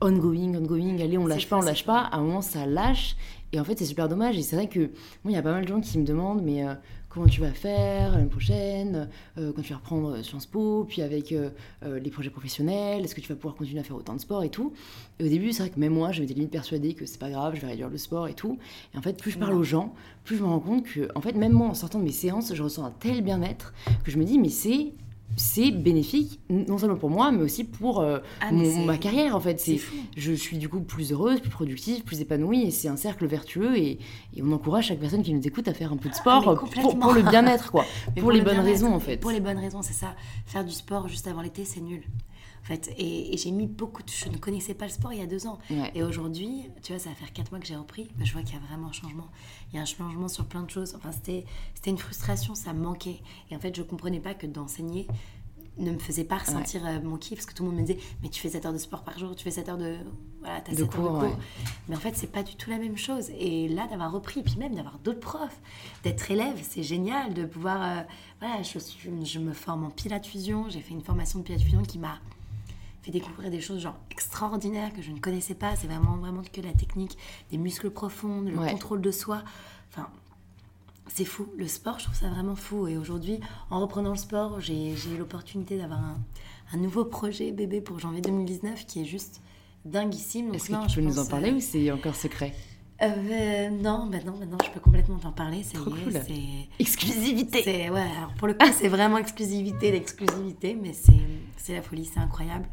ongoing, ongoing, allez, on lâche pas, on lâche pas, à un moment ça lâche. Et en fait, c'est super dommage. Et c'est vrai que, moi, il y a pas mal de gens qui me demandent, mais euh, comment tu vas faire l'année prochaine, euh, quand tu vas reprendre Sciences Po, puis avec euh, euh, les projets professionnels, est-ce que tu vas pouvoir continuer à faire autant de sport et tout. Et au début, c'est vrai que même moi, je m'étais limite persuadée que c'est pas grave, je vais réduire le sport et tout. Et en fait, plus je parle aux gens, plus je me rends compte que, en fait, même moi, en sortant de mes séances, je ressens un tel bien-être que je me dis, mais c'est c'est bénéfique, non seulement pour moi, mais aussi pour euh, Ah, mais mon- c'est- ma carrière, en fait. C'est je suis du coup plus heureuse, plus productive, plus épanouie, et c'est un cercle vertueux, et, et on encourage chaque personne qui nous écoute à faire un peu de sport Ah, mais euh, pour, pour le bien-être, quoi. Mais pour les le bonnes raisons, en fait. Pour les bonnes raisons, c'est ça. Faire du sport juste avant l'été, c'est nul. En fait, et, et j'ai mis beaucoup de... Je ne connaissais pas le sport il y a deux ans. Ouais. Et aujourd'hui, tu vois, ça va faire quatre mois que j'ai repris. bah, je vois qu'il y a vraiment un changement. Il y a un changement sur plein de choses. Enfin, c'était une frustration, ça me manquait. Et en fait, je comprenais pas que d'enseigner ne me faisait pas ressentir euh, mon kiff parce que tout le monde me disait mais tu fais 7 heures de sport par jour tu fais 7 heures de voilà t'as De 7 heures cours, de cours ouais. mais en fait c'est pas du tout la même chose et là d'avoir repris puis même d'avoir d'autres profs d'être élève c'est génial de pouvoir euh, voilà je, je me forme en pilates fusion j'ai fait une formation de pilates fusion qui m'a fait découvrir des choses genre extraordinaires que je ne connaissais pas c'est vraiment vraiment que la technique des muscles profonds le Ouais. contrôle de soi enfin c'est fou. Le sport, je trouve ça vraiment fou. Et aujourd'hui, en reprenant le sport, j'ai eu l'opportunité d'avoir un, un nouveau projet bébé pour janvier 2019 qui est juste dinguissime. Est-ce non, que tu je peux nous en parler euh, ou c'est encore secret? Euh, euh, Non, maintenant, maintenant, je peux complètement t'en parler. Ça Trop y est, cool. c'est... Exclusivité C'est ouais, alors pour le coup, c'est vraiment exclusivité, l'exclusivité, mais c'est c'est la folie, c'est incroyable.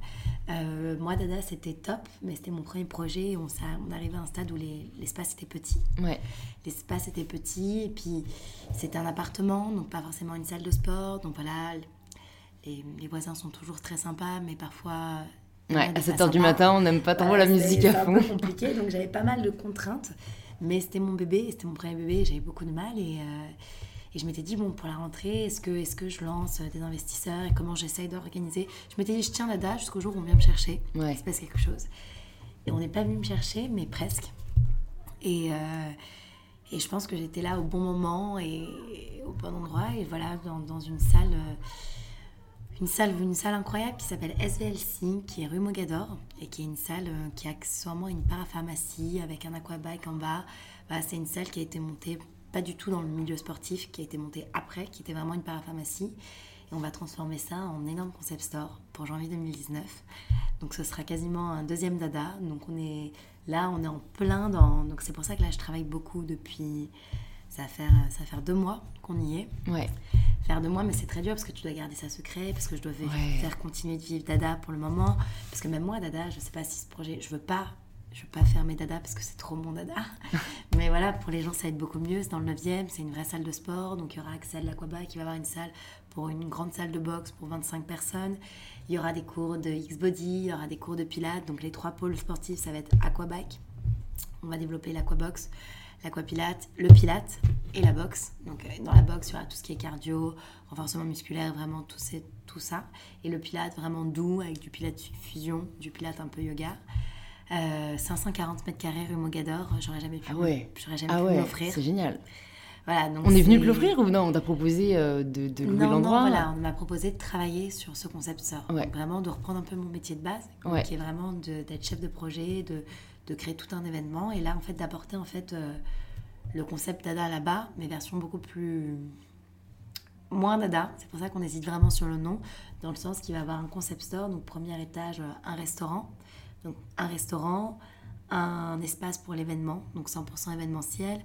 Euh, moi, Dada, c'était top, mais c'était mon premier projet. On, arrivait à un stade où l'espace était petit. Ouais. L'espace était petit, et puis c'était un appartement, donc pas forcément une salle de sport. Donc voilà, les, les voisins sont toujours très sympas, mais parfois. Ouais, à 7h du matin, on n'aime pas trop la musique à fond. C'est compliqué, donc j'avais pas mal de contraintes. Mais c'était mon bébé, c'était mon premier bébé, j'avais beaucoup de mal. Et, euh, et je m'étais dit, bon, pour la rentrée, est-ce que, est que je lance des investisseurs et comment j'essaye d'organiser? Je m'étais dit, je tiens la date jusqu'au jour où on vient me chercher. Ouais. Il se passe quelque chose. Et on n'est pas venu me chercher, mais presque. Et, euh, et je pense que j'étais là au bon moment et au bon endroit. Et voilà, dans, dans une salle. Euh, une salle, une salle incroyable qui s'appelle SVLC, qui est rue Mogador, et qui est une salle euh, qui a accessoirement une parapharmacie avec un aquabike en bas. Bah, c'est une salle qui a été montée pas du tout dans le milieu sportif, qui a été montée après, qui était vraiment une parapharmacie. Et on va transformer ça en énorme concept store pour janvier 2019. Donc ce sera quasiment un deuxième dada. Donc on est là, on est en plein dans. Donc c'est pour ça que là je travaille beaucoup depuis. Ça va faire, ça va faire deux mois qu'on y est. Ouais faire de moi, mais c'est très dur parce que tu dois garder ça secret, parce que je dois faire continuer de vivre Dada pour le moment. Parce que même moi, Dada, je sais pas si ce projet, je veux pas, je veux pas faire mes Dada parce que c'est trop mon Dada. mais voilà, pour les gens, ça va être beaucoup mieux. C'est dans le 9e, c'est une vraie salle de sport, donc il y aura accès à l'aquaba qui va avoir une salle pour une grande salle de boxe pour 25 personnes. Il y aura des cours de X-Body, il y aura des cours de Pilates, donc les trois pôles sportifs, ça va être aquabike. On va développer l'aquabox l'aquapilate, le pilate et la boxe. Donc euh, dans la boxe, il y aura tout ce qui est cardio, renforcement musculaire, vraiment tout, tout ça. Et le pilate vraiment doux avec du pilate fusion, du pilate un peu yoga. 540 euh, mètres carrés rue Mogador, j'aurais jamais pu, ah ouais. j'aurais jamais ah pu ouais, m'offrir. C'est génial. Voilà, donc on est, venu te l'offrir ou non? On t'a proposé euh, de, de louer l'endroit? voilà, on m'a proposé de travailler sur ce concept sort. Vraiment de reprendre un peu mon métier de base, qui est vraiment d'être chef de projet, de, de créer tout un événement et là en fait d'apporter en fait euh, le concept Dada là-bas, mais version beaucoup plus moins Dada. C'est pour ça qu'on hésite vraiment sur le nom, dans le sens qu'il va avoir un concept store, donc premier étage, un restaurant, donc un restaurant, un espace pour l'événement, donc 100% événementiel,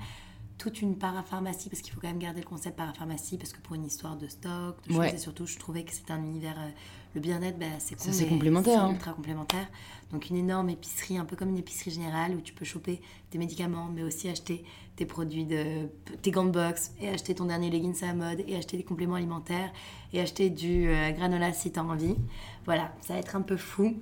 toute une parapharmacie, parce qu'il faut quand même garder le concept parapharmacie, parce que pour une histoire de stock, de choses, et surtout, je trouvais que c'était un univers. Euh, le bien-être, bah, c'est complémentaire. C'est ultra complémentaire. Donc, une énorme épicerie, un peu comme une épicerie générale, où tu peux choper des médicaments, mais aussi acheter tes produits, de, tes gants de boxe, et acheter ton dernier leggings à la mode, et acheter des compléments alimentaires, et acheter du euh, granola si tu as envie. Voilà, ça va être un peu fou.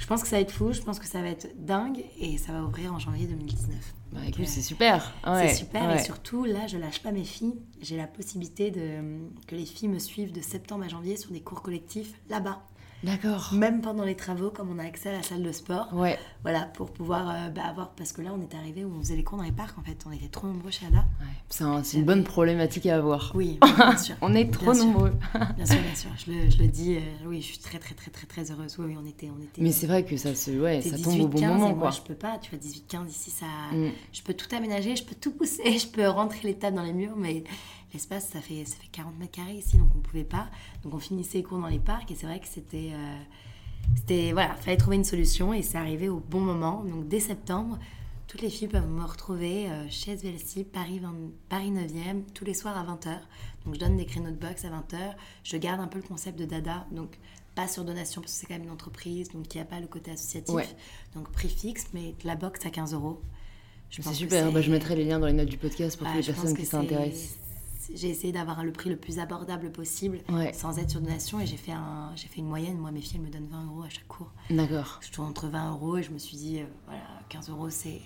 Je pense que ça va être fou, je pense que ça va être dingue, et ça va ouvrir en janvier 2019. Bah, écoute, c'est super. c'est super et surtout là, je lâche pas mes filles. J'ai la possibilité de que les filles me suivent de septembre à janvier sur des cours collectifs là-bas. D'accord. Même pendant les travaux, comme on a accès à la salle de sport. Ouais. Voilà, pour pouvoir euh, bah, avoir. Parce que là, on est arrivé où on faisait les cours dans les parcs, en fait. On était trop nombreux chez Ada. Ouais. C'est une bonne problématique à avoir. Oui, bien sûr. on est trop nombreux. bien sûr, bien sûr. Je le, je le dis. Euh, oui, je suis très, très, très, très, très heureuse. Oui, on était. On était Mais c'est vrai que ça, se, ouais, ça tombe au bon moment. Quoi. Moi, je peux pas. Tu vois, 18-15 ici, ça. Mm. Je peux tout aménager, je peux tout pousser, je peux rentrer les tables dans les murs, mais l'espace, ça fait, ça fait 40 mètres carrés ici, donc on pouvait pas. Donc on finissait les cours dans les parcs et c'est vrai que c'était. Euh, c'était voilà, fallait trouver une solution et c'est arrivé au bon moment. Donc dès septembre, toutes les filles peuvent me retrouver euh, chez SVLC, Paris, Paris 9e, tous les soirs à 20h. Donc je donne des créneaux de box à 20h. Je garde un peu le concept de Dada, donc pas sur donation parce que c'est quand même une entreprise, donc il n'y a pas le côté associatif. Donc prix fixe, mais la box à 15 euros. C'est super, bah, je mettrai les liens dans les notes du podcast pour toutes les personnes qui s'intéressent j'ai essayé d'avoir le prix le plus abordable possible sans être sur donation et j'ai fait, un, j'ai fait une moyenne. Moi, mes filles, me donnent 20 euros à chaque cours. D'accord. Je tourne entre 20 euros et je me suis dit, euh, voilà, 15 euros, c'est.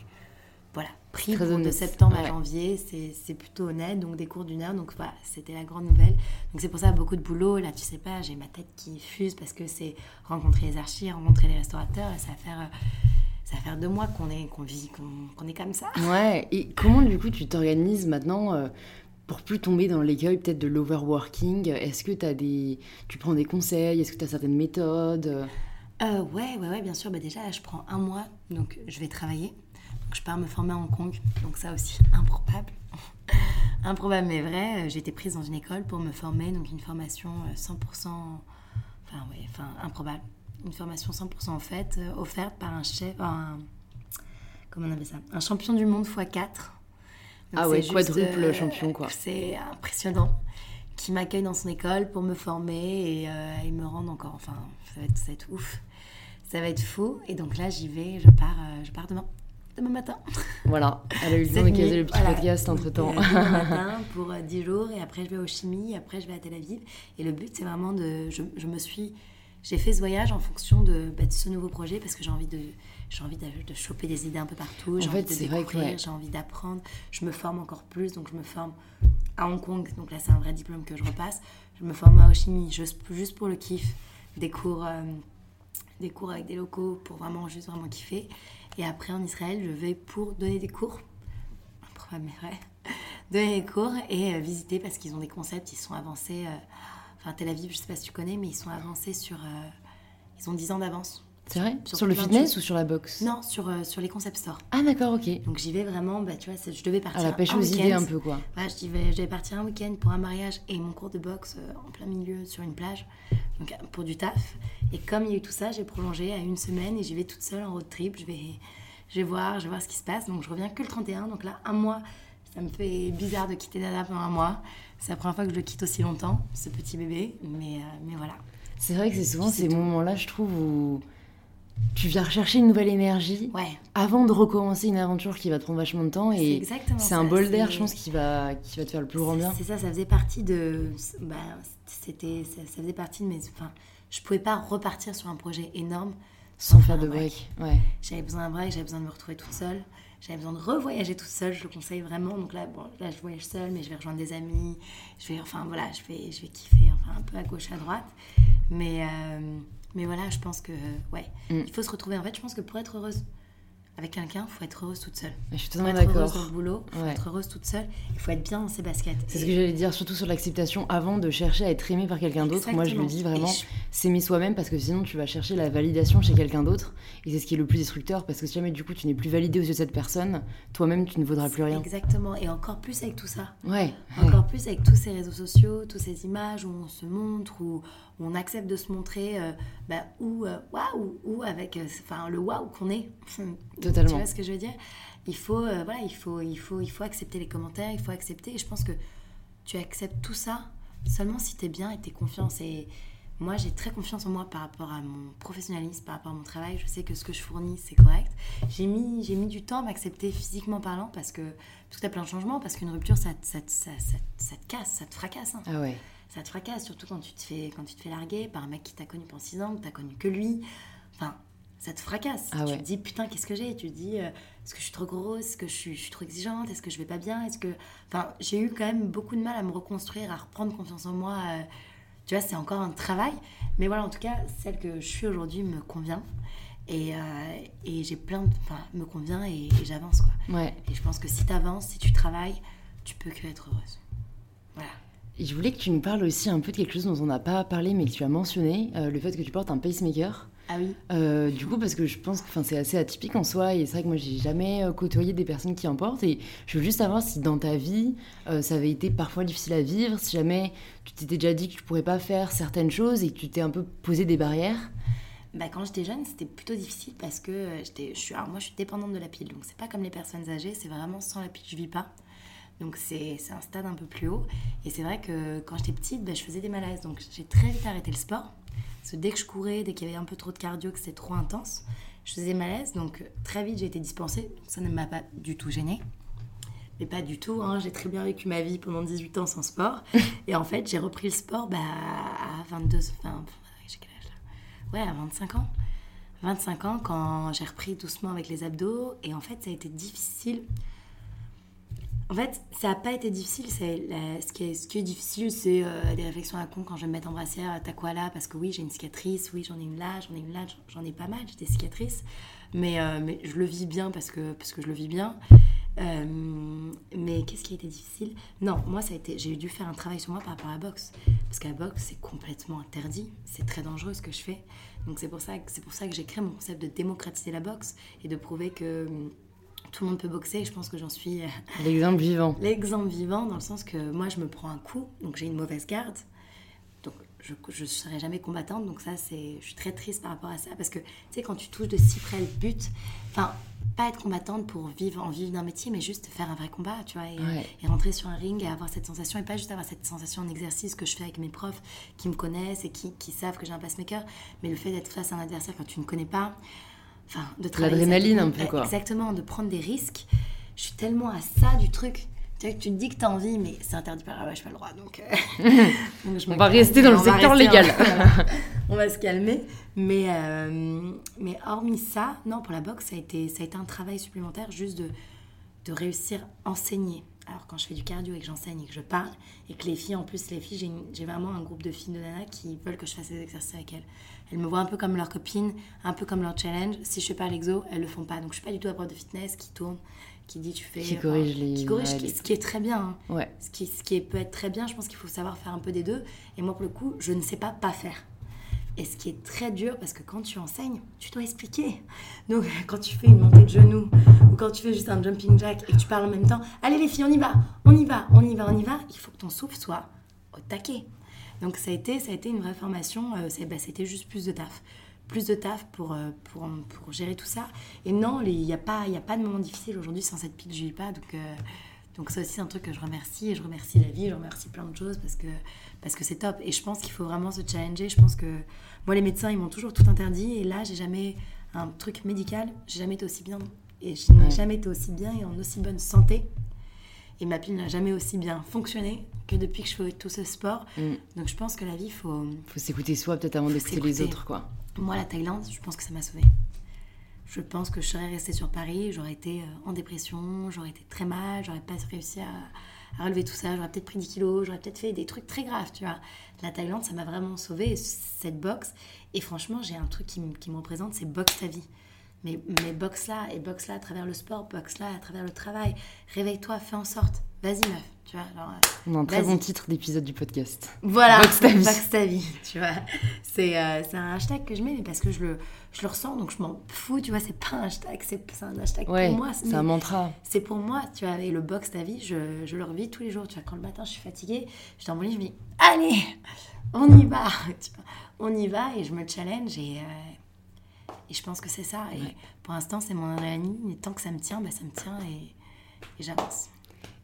Voilà, prix de septembre à janvier, c'est, plutôt honnête. Donc, des cours d'une heure. Donc, voilà, c'était la grande nouvelle. Donc, c'est pour ça, beaucoup de boulot. Là, tu sais pas, j'ai ma tête qui fuse parce que c'est rencontrer les archives, rencontrer les restaurateurs. Et ça va faire. ça va faire deux mois qu'on est, qu'on vit, qu'on, est comme ça. Ouais, et comment du coup tu t'organises maintenant euh, pour plus tomber dans l'écueil peut-être de l'overworking, est-ce que as des, tu prends des conseils Est-ce que tu as certaines méthodes? Euh, ouais, ouais, ouais, bien sûr. Bah déjà, je prends un mois, donc je vais travailler. Je pars me former à Hong Kong. Donc ça aussi, improbable. improbable mais vrai. J'ai été prise dans une école pour me former, donc une formation 100%... Euh, enfin, ouais, enfin, improbable. Une formation 100% en fait, euh, offerte par un chef... Comment on appelle ça? Un champion du monde x4 ah ouais, quadruple euh, champion quoi. C'est impressionnant. qui m'accueille dans son école pour me former et, euh, et me rendre encore. Enfin, ça va, être, ça va être ouf. Ça va être fou. Et donc là, j'y vais, je pars, euh, je pars demain. Demain matin. Voilà, elle a eu le temps de caser le petit voilà. podcast entre temps. Euh, demain matin pour euh, 10 jours et après je vais au chimie, après je vais à Tel Aviv. Et le but c'est vraiment de. Je, je me suis. J'ai fait ce voyage en fonction de, bah, de ce nouveau projet parce que j'ai envie de. J'ai envie de, de choper des idées un peu partout, j'ai En envie fait, de découvrir, ouais. j'ai envie d'apprendre. Je me forme encore plus, donc je me forme à Hong Kong, donc là c'est un vrai diplôme que je repasse. Je me forme à chimie juste, juste pour le kiff, des cours, euh, des cours avec des locaux pour vraiment juste vraiment kiffer. Et après en Israël, je vais pour donner des cours improbable mais vrai, donner des cours et euh, visiter parce qu'ils ont des concepts, ils sont avancés. euh, Enfin, Tel Aviv, je sais pas si tu connais, mais ils sont avancés sur. ils ont 10 ans d'avance. C'est vrai Sur Sur le fitness ou sur la boxe Non, sur, euh, sur les concept stores. Ah d'accord, ok. Donc j'y vais vraiment, bah, tu vois, je devais partir. À la pêche aux idées un peu quoi. Voilà, je, devais, je devais partir un week-end pour un mariage et mon cours de boxe euh, en plein milieu sur une plage, donc euh, pour du taf. Et comme il y a eu tout ça, j'ai prolongé à une semaine et j'y vais toute seule en road trip. Je vais, je vais voir, je vais voir ce qui se passe. Donc je reviens que le 31. Donc là, un mois, ça me fait bizarre de quitter Dada pendant un mois. C'est la première fois que je le quitte aussi longtemps, ce petit bébé. Mais, euh, mais voilà. C'est vrai que c'est souvent ces moments-là, je trouve, où tu viens rechercher une nouvelle énergie Ouais, avant de recommencer une aventure qui va te prendre vachement de temps et c'est un bol d'air, je pense, qui va, qui va te faire le plus grand bien. C'est ça, ça faisait partie de. Bah, c'était, ça, ça faisait partie de mes. Enfin, je pouvais pas repartir sur un projet énorme Sans faire de break. Ouais. J'avais besoin d'un break, j'avais besoin de me retrouver toute seule. J'avais besoin de revoyager toute seule, je le conseille vraiment. Donc là, bon, là, je voyage seule, mais je vais rejoindre des amis. Je vais, enfin voilà, je vais, je vais kiffer, enfin un peu à gauche, à droite. Mais, euh, mais voilà, je pense que, ouais, Mm. il faut se retrouver. En fait, je pense que pour être heureuse avec quelqu'un, il faut être heureuse toute seule. Je suis totalement être heureuse d'accord. dans le boulot, il faut Ouais. être heureuse toute seule. Il faut être bien dans ses baskets. C'est ce que j'allais dire, surtout sur l'acceptation, avant de chercher à être aimé par quelqu'un d'autre. Moi, je le Exactement. dis vraiment, je- s'aimer soi-même parce que sinon tu vas chercher la validation chez quelqu'un d'autre. Et c'est ce qui est le plus destructeur parce que si jamais du coup tu n'es plus validé aux yeux de cette personne, toi-même tu ne vaudras plus rien. Exactement. Et encore plus avec tout ça. Ouais. ouais. Encore plus avec tous ces réseaux sociaux, toutes ces images où on se montre, où on accepte de se montrer, euh, bah, ou euh, waouh, ou avec, euh, enfin le waouh qu'on est. Totalement. Tu vois ce que je veux dire? Il faut, euh, voilà, il faut, il faut, il faut accepter les commentaires, il faut accepter. Et je pense que tu acceptes tout ça seulement si tu es bien et tu es confiance. Et moi, j'ai très confiance en moi par rapport à mon professionnalisme, par rapport à mon travail. Je sais que ce que je fournis, c'est correct. J'ai mis, j'ai mis du temps à m'accepter physiquement parlant parce que, parce que tu as plein de changements, parce qu'une rupture, ça, ça, ça, ça te casse, ça te fracasse. hein. Ah ouais. Ça te fracasse, surtout quand tu te fais, quand tu te fais larguer par un mec qui t'a connu pendant 6 ans, que t'as connu que lui. Enfin, ça te fracasse. Ah tu te dis, putain, qu'est-ce que j'ai? Tu te dis, euh, est-ce que je suis trop grosse? Est-ce que je suis, je suis trop exigeante? Est-ce que je vais pas bien? Est-ce que... Enfin, j'ai eu quand même beaucoup de mal à me reconstruire, à reprendre confiance en moi. euh, tu vois, c'est encore un travail. Mais voilà, en tout cas, celle que je suis aujourd'hui me convient. Et, euh, et j'ai plein de... Enfin, me convient et, et j'avance, quoi. Ouais. Et je pense que si tu avances, si tu travailles, tu peux que être heureuse. Et je voulais que tu nous parles aussi un peu de quelque chose dont on n'a pas parlé mais que tu as mentionné, euh, le fait que tu portes un pacemaker. Ah oui Euh, du coup, parce que je pense que c'est assez atypique en soi, et c'est vrai que moi j'ai jamais euh, côtoyé des personnes qui en portent, et je veux juste savoir si dans ta vie euh, ça avait été parfois difficile à vivre, si jamais tu t'étais déjà dit que tu pourrais pas faire certaines choses et que tu t'es un peu posé des barrières. Bah, quand j'étais jeune, c'était plutôt difficile parce que j'étais, je suis, alors moi, je suis dépendante de la pile. Donc, c'est pas comme les personnes âgées, c'est vraiment sans la pile, je vis pas. Donc, c'est, un stade un peu plus haut. Et c'est vrai que quand j'étais petite, bah, je faisais des malaises. Donc, j'ai très vite arrêté le sport. Parce que dès que je courais, dès qu'il y avait un peu trop de cardio, que c'était trop intense, je faisais des malaises. Donc, très vite, j'ai été dispensée. Ça ne m'a pas du tout gênée. Mais pas du tout, hein. j'ai très bien vécu ma vie pendant 18 ans sans sport. Et en fait, j'ai repris le sport bah, à 22, enfin, j'ai quel âge là? Ouais, à 25 ans. 25 ans, quand j'ai repris doucement avec les abdos. Et en fait, ça a été difficile. En fait, ça n'a pas été difficile. Ce, qui est, difficile, c'est euh, des réflexions à con quand je vais me mettre en brassière. T'as quoi là Parce que oui, j'ai une cicatrice. Oui, j'en ai une là, j'en ai une là, j'en ai pas mal. J'ai des cicatrices. Mais, euh, je le vis bien parce que, que je le vis bien. Euh, mais qu'est-ce qui a été difficile? Non, moi, ça a été, j'ai dû faire un travail sur moi par rapport à la boxe. Parce qu'à la boxe, c'est complètement interdit. C'est très dangereux ce que je fais. Donc c'est pour ça que, que j'ai créé mon concept de démocratiser la boxe et de prouver que tout le monde peut boxer. Et je pense que j'en suis euh, L'exemple vivant. l'exemple vivant dans le sens que moi, je me prends un coup, donc j'ai une mauvaise garde. Donc je ne serai jamais combattante. Donc ça, c'est, je suis très triste par rapport à ça. Parce que, tu sais, quand tu touches de si près le but, enfin, pas être combattante pour vivre en vivre d'un métier, mais juste faire un vrai combat, tu vois, et, rentrer sur un ring et avoir cette sensation, et pas juste avoir cette sensation en exercice que je fais avec mes profs qui me connaissent et qui, qui savent que j'ai un pacemaker, mais le fait d'être face à un adversaire quand tu ne connais pas, enfin, de travailler... L'adrénaline un peu, quoi. Exactement, de prendre des risques. Je suis tellement à ça du truc tu te dis que tu as envie, mais c'est interdit par la loi, je pas le droit. Donc, euh, on va rester dans le secteur légal. on va se calmer. Mais, euh, mais hormis ça, non, pour la boxe, ça a été, ça a été un travail supplémentaire juste de, de réussir à enseigner. Alors, quand je fais du cardio et que j'enseigne et que je parle, et que les filles, en plus, les filles, j'ai vraiment un groupe de filles de nana qui veulent que je fasse des exercices avec elles. Elles me voient un peu comme leur copine, un peu comme leur challenge. Si je fais pas l'exo, elles le font pas. Donc, je suis pas du tout à prof de fitness qui tourne qui dit tu fais qui corrige les qui corrige ce qui est très bien hein. ouais. ce qui ce qui peut être très bien je pense qu'il faut savoir faire un peu des deux et moi pour le coup je ne sais pas pas faire et ce qui est très dur parce que quand tu enseignes tu dois expliquer donc quand tu fais une montée de genoux ou quand tu fais juste un jumping jack et que tu parles en même temps allez les filles on y va on y va on y va on y va il faut que ton souffle soit au taquet donc ça a été ça a été une vraie formation euh, bah, c'était juste plus de taf plus de taf pour, euh, pour, pour gérer tout ça. Et non, il n'y a, pas, a pas de moment difficile aujourd'hui sans cette pitch, je pas. Donc, euh, donc ça aussi, c'est un truc que je remercie. Et je remercie la vie, je remercie plein de choses parce que parce que c'est top. Et je pense qu'il faut vraiment se challenger. Je pense que moi, les médecins, ils m'ont toujours tout interdit. Et là, j'ai jamais un truc médical, j'ai jamais été aussi bien. Et je n'ai jamais été aussi bien et en aussi bonne santé. Et ma pile n'a jamais aussi bien fonctionné que depuis que je fais tout ce sport. Mm. Donc je pense que la vie, il faut... faut s'écouter soi peut-être avant d'écouter les autres, quoi. Moi, la Thaïlande, je pense que ça m'a sauvée. Je pense que je serais restée sur Paris, j'aurais été euh, en dépression, j'aurais été très mal, j'aurais pas réussi à, relever tout ça, j'aurais peut-être pris 10 kilos, j'aurais peut-être fait des trucs très graves, tu vois. La Thaïlande, ça m'a vraiment sauvée, cette boxe. Et franchement, j'ai un truc qui, me représente, c'est boxe ta vie. Mais, mais boxe là, et boxe là à travers le sport, boxe là à travers le travail. Réveille-toi, fais en sorte. Vas-y, meuf. Tu vois, alors, un très bon titre d'épisode du podcast. Voilà, Box ta vie. tu vois. C'est euh, un hashtag que je mets, mais parce que je le, je le ressens, donc je m'en fous, tu vois. C'est pas un hashtag, c'est un hashtag pour moi. C'est un mantra. C'est pour moi, tu vois. Et le box ta vie, je, je le revis tous les jours. Tu vois, quand le matin je suis fatiguée, je dans mon lit, je me dis, allez, on y va. Tu vois, on y va et je me challenge et. Euh, et je pense que c'est ça. Et pour l'instant, c'est mon adrénaline. Et tant que ça me tient, bah, ça me tient et, et j'avance.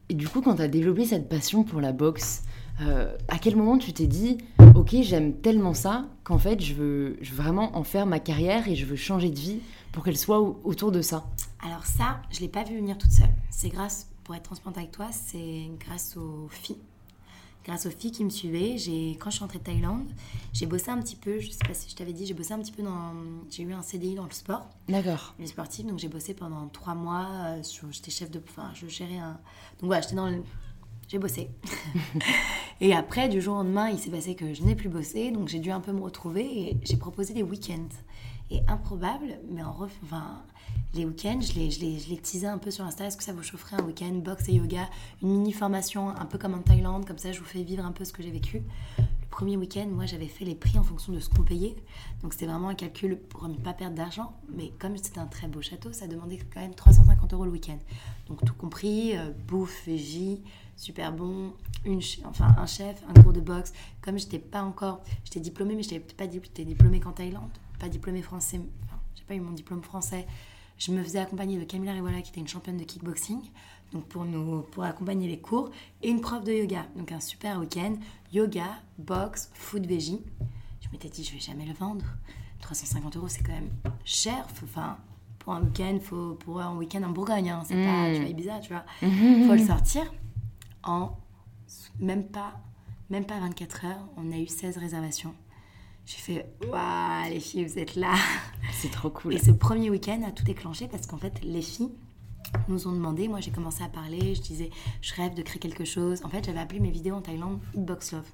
Et du coup, quand tu as développé cette passion pour la boxe, euh, à quel moment tu t'es dit, ok, j'aime tellement ça qu'en fait, je veux, je veux vraiment en faire ma carrière et je veux changer de vie pour qu'elle soit autour de ça? Alors ça, je l'ai pas vu venir toute seule. C'est grâce, pour être transparente avec toi, c'est grâce aux filles grâce aux filles qui me suivaient. J'ai, quand je suis rentrée de Thaïlande, j'ai bossé un petit peu, je sais pas si je t'avais dit, j'ai bossé un petit peu dans. J'ai eu un CDI dans le sport. D'accord. Le sportif, donc j'ai bossé pendant trois mois. Euh, j'étais chef de. Enfin, je gérais un. Donc voilà, j'étais dans le. J'ai bossé. et après, du jour au lendemain, il s'est passé que je n'ai plus bossé, donc j'ai dû un peu me retrouver et j'ai proposé des week-ends. Et improbable, mais en ref... enfin, les week-ends, je les, je, les, je les teasais un peu sur Insta. Est-ce que ça vous chaufferait un week-end boxe et yoga Une mini formation, un peu comme en Thaïlande, comme ça je vous fais vivre un peu ce que j'ai vécu. Le premier week-end, moi j'avais fait les prix en fonction de ce qu'on payait. Donc c'était vraiment un calcul pour ne pas perdre d'argent. Mais comme c'était un très beau château, ça demandait quand même 350 euros le week-end. Donc tout compris, euh, bouffe, végie, super bon, une, enfin un chef, un cours de boxe. Comme j'étais pas encore, j'étais diplômée, mais je n'étais pas diplômée qu'en Thaïlande, pas diplômée français, enfin j'ai pas eu mon diplôme français je me faisais accompagner de Camilla Rivola, qui était une championne de kickboxing, donc pour, nous, pour accompagner les cours, et une prof de yoga. Donc un super week-end, yoga, boxe, food veggie. Je m'étais dit, je vais jamais le vendre. 350 euros, c'est quand même cher. Enfin, pour un week-end, faut, pour un week-end en Bourgogne, hein, c'est pas, tu vois, Ibiza, tu vois. Mm-hmm. faut le sortir en même pas, même pas 24 heures. On a eu 16 réservations. J'ai fait Waouh, les filles, vous êtes là C'est trop cool. Et ce premier week-end a tout déclenché parce qu'en fait, les filles nous ont demandé, moi j'ai commencé à parler, je disais je rêve de créer quelque chose. En fait, j'avais appelé mes vidéos en Thaïlande Hitbox Love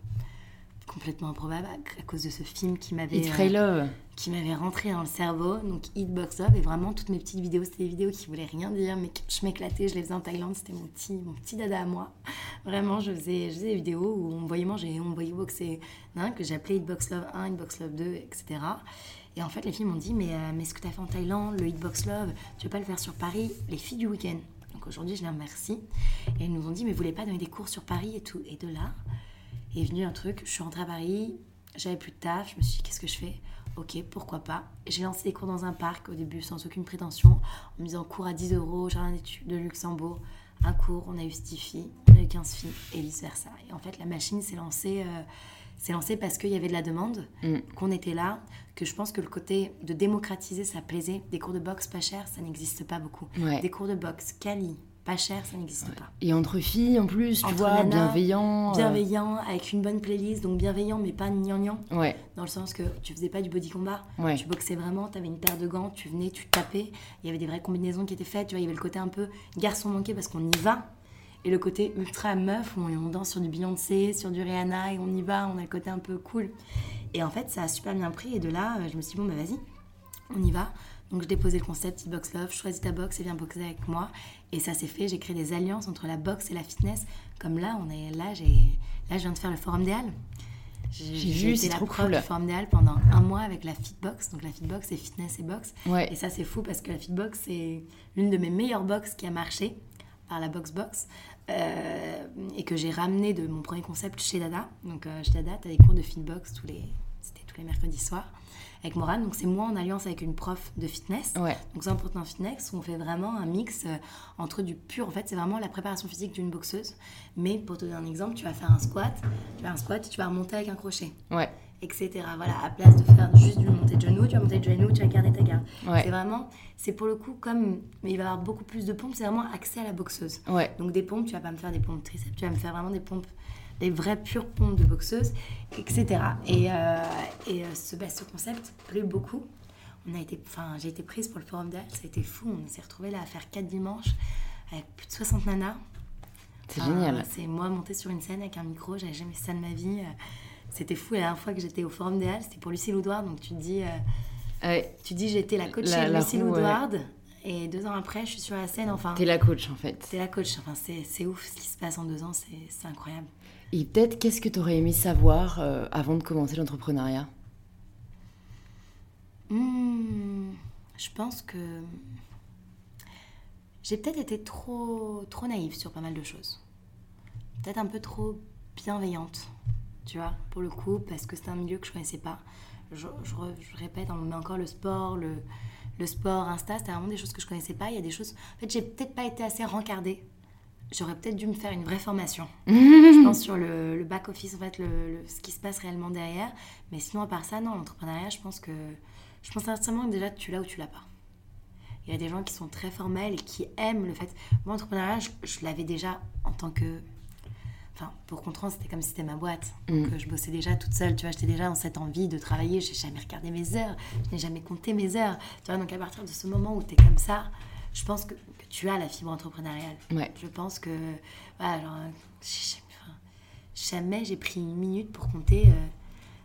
complètement improbable à cause de ce film qui m'avait euh, qui m'avait rentré dans le cerveau donc Hitbox Love et vraiment toutes mes petites vidéos c'était des vidéos qui voulaient rien dire mais je m'éclatais je les faisais en Thaïlande c'était mon petit mon petit dada à moi. Vraiment je faisais je faisais des vidéos où on me voyait manger on me voyait boxer hein, que j'appelais Hitbox Love 1 Hitbox Love 2 etc et en fait les filles m'ont dit mais, euh, mais ce que tu as fait en Thaïlande le Hitbox Love tu veux pas le faire sur Paris les filles du week-end. Donc aujourd'hui je les remercie. Et elles nous ont dit mais vous voulez pas donner des cours sur Paris et tout. Et de là est venu un truc. Je suis rentrée à Paris, j'avais plus de taf, je me suis dit qu'est-ce que je fais? Ok, pourquoi pas. J'ai lancé des cours dans un parc au début sans aucune prétention, en me disant cours à 10 euros au jardin d'études de Luxembourg. Un cours, on a eu 10 filles, on a eu 15 filles et vice versa. Et en fait, la machine s'est lancée, euh, s'est lancée parce qu'il y avait de la demande, Mm. qu'on était là, que je pense que le côté de démocratiser, ça plaisait. Des cours de boxe pas chers, ça n'existe pas beaucoup. Ouais. Des cours de boxe quali, pas chers, ça n'existe pas. Et entre filles, en plus, tu Entre vois, nanas, bienveillant. euh, Bienveillant, avec une bonne playlist, donc bienveillant mais pas gnangnan, Ouais, dans le sens que tu faisais pas du body combat, ouais. tu boxais vraiment, tu avais une paire de gants, tu venais, tu tapais, il y avait des vraies combinaisons qui étaient faites, tu vois, il y avait le côté un peu garçon manqué parce qu'on y va, et le côté ultra meuf où on, on danse sur du Beyoncé, sur du Rihanna, et on y va, on a le côté un peu cool. Et en fait, ça a super bien pris, et de là, euh, je me suis dit, bon, bah vas-y, on y va. Donc je déposais le concept Box Love, choisis ta boxe et viens boxer avec moi. Et ça s'est fait, j'ai créé des alliances entre la boxe et la fitness. Comme là, on est là, j'ai là je viens de faire le forum des Halles. J'ai J'ai j'ai vu, c'est trop cool. du forum des Halles pendant un mois avec la Fitbox. Donc la Fitbox, c'est fitness et boxe. Ouais. Et ça, c'est fou parce que la Fitbox, c'est l'une de mes meilleures boxes qui a marché par la Box Box euh, et que j'ai ramené de mon premier concept chez Dada. Donc euh, chez Dada, tu as des cours de Fitbox tous les, c'était tous les mercredis soirs avec Morane. Donc c'est moi en alliance avec une prof de fitness. Ouais. Donc c'est un en fitness où on fait vraiment un mix euh, entre du pur, en fait c'est vraiment la préparation physique d'une boxeuse. Mais pour te donner un exemple, tu vas faire un squat, tu vas un squat tu vas remonter avec un crochet Ouais. etc. Voilà, à place de faire juste du montée de genou, tu vas monter de genou, tu vas garder ta garde. Ouais. C'est vraiment, c'est pour le coup comme, mais il va y avoir beaucoup plus de pompes, c'est vraiment accès à la boxeuse. Ouais. Donc des pompes, tu vas pas me faire des pompes triceps, tu vas me faire vraiment des pompes, des vraies pures pompes de boxeuse, etc. Et, euh, et euh, ce, bah, ce concept plaît beaucoup. On a été, enfin, j'ai été prise pour le forum d'Al, ça a été fou. On s'est retrouvés là à faire 4 dimanches avec plus de 60 nanas. C'est Ah, génial. C'est moi montée sur une scène avec un micro, j'avais jamais fait ça de ma vie. euh, C'était fou. La dernière fois que j'étais au Forum des Halles, c'était pour Lucie Loudoir. Donc tu te dis, euh, Ouais. tu te dis j'étais la coach de Lucie ouais. Loudoir. Et deux ans après, je suis sur la scène. Enfin, T'es la coach, en fait. t'es la coach. Enfin, c'est ouf ce qui se passe en deux ans. C'est incroyable. Et peut-être, qu'est-ce que t'aurais aimé savoir euh, avant de commencer l'entrepreneuriat? Hmm, je pense que j'ai peut-être été trop, trop naïve sur pas mal de choses. Peut-être un peu trop bienveillante, tu vois, pour le coup, parce que c'est un milieu que je connaissais pas. Je répète, on met encore le sport, le, le sport, Insta, c'était vraiment des choses que je connaissais pas. Il y a des choses. En fait, j'ai peut-être pas été assez rencardée. J'aurais peut-être dû me faire une vraie formation. je pense sur le, le back-office, en fait, le, le- ce qui se passe réellement derrière. Mais sinon, à part ça, non, l'entrepreneuriat, je pense que. Je pense sincèrement que déjà, tu l'as ou tu l'as pas. Il y a des gens qui sont très formels et qui aiment le fait. Moi, l'entrepreneuriat, je, je l'avais déjà en tant que. Enfin, pour comprendre, c'était comme si c'était ma boîte. Donc, euh, je bossais déjà toute seule, tu vois. J'étais déjà dans cette envie de travailler. J'ai jamais regardé mes heures. Je n'ai jamais compté mes heures. Tu vois, donc à partir de ce moment où tu es comme ça, je pense que, que tu as la fibre entrepreneuriale. Ouais. Je pense que. Voilà, genre. jamais j'ai pris une minute pour compter. euh,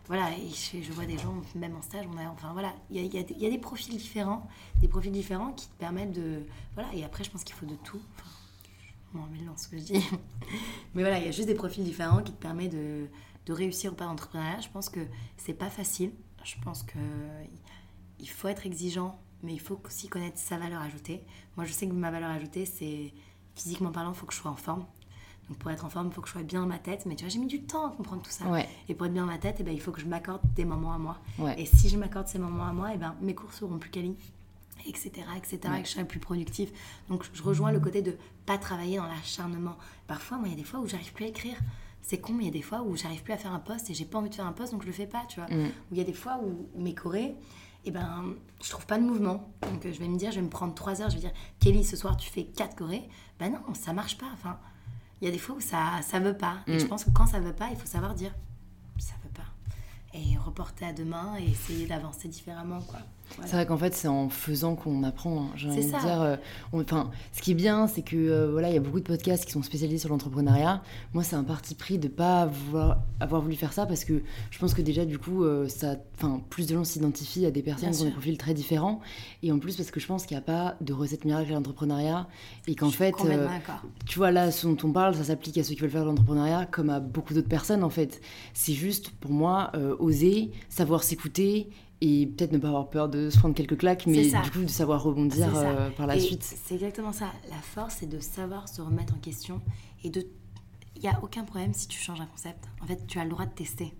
voilà, et je, je vois des gens, même en stage, on a, enfin voilà, il y a, il y a des- il y a des profils différents, des profils différents qui te permettent de, voilà, et après je pense qu'il faut de tout. Enfin, je m'en mêle dans ce que je dis, mais voilà, il y a juste des profils différents qui te permettent de, de réussir ou pas d'entrepreneuriat. Je pense que c'est pas facile. Je pense que il faut être exigeant, mais il faut aussi connaître sa valeur ajoutée. Moi, je sais que ma valeur ajoutée, c'est physiquement parlant, il faut que je sois en forme. Donc pour être en forme, il faut que je sois bien dans ma tête. Mais tu vois, j'ai mis du temps à comprendre tout ça. Ouais. Et pour être bien dans ma tête, eh ben, il faut que je m'accorde des moments à moi. Ouais. Et si je m'accorde ces moments à moi, eh ben, mes cours seront plus quali, etc., etc., Ouais. et que je serai plus productive. Donc je rejoins le côté de pas travailler dans l'acharnement. Parfois, moi, il y a des fois où j'arrive plus à écrire. C'est con, mais il y a des fois où j'arrive plus à faire un post et j'ai pas envie de faire un post, donc je le fais pas, tu vois. Mm. Ou il y a des fois où mes chorés, eh ben, je trouve pas de mouvement. Donc euh, je vais me dire, je vais me prendre trois heures, je vais dire, Kelly, ce soir tu fais quatre chorés. Ben non, ça marche pas. Enfin, il y a des fois où ça, ça veut pas. Et Mm. je pense que quand ça veut pas, il faut savoir dire, ça veut pas. Et reporter à demain et essayer d'avancer différemment, quoi. Voilà. C'est vrai qu'en fait, c'est en faisant qu'on apprend. hein. J'ai de dire, euh, on- ce qui est bien, c'est que euh, voilà, il y a beaucoup de podcasts qui sont spécialisés sur l'entrepreneuriat. Moi, c'est un parti pris de pas avoir, avoir voulu faire ça parce que je pense que déjà, du coup, euh, ça, enfin, plus de gens s'identifient à des personnes Bien qui ont des profils très différents. Et en plus, parce que je pense qu'il n'y a pas de recette miracle à l'entrepreneuriat et qu'en fait, euh, tu vois, là, ce dont on parle, ça s'applique à ceux qui veulent faire de l'entrepreneuriat comme à beaucoup d'autres personnes, en fait. C'est juste, pour moi, oser, savoir s'écouter et peut-être ne pas avoir peur de se prendre quelques claques, mais du coup, de savoir rebondir euh, par la Et suite. C'est exactement ça. La force, c'est de savoir se remettre en question et de. Il n'y a aucun problème si tu changes un concept. En fait, tu as le droit de tester.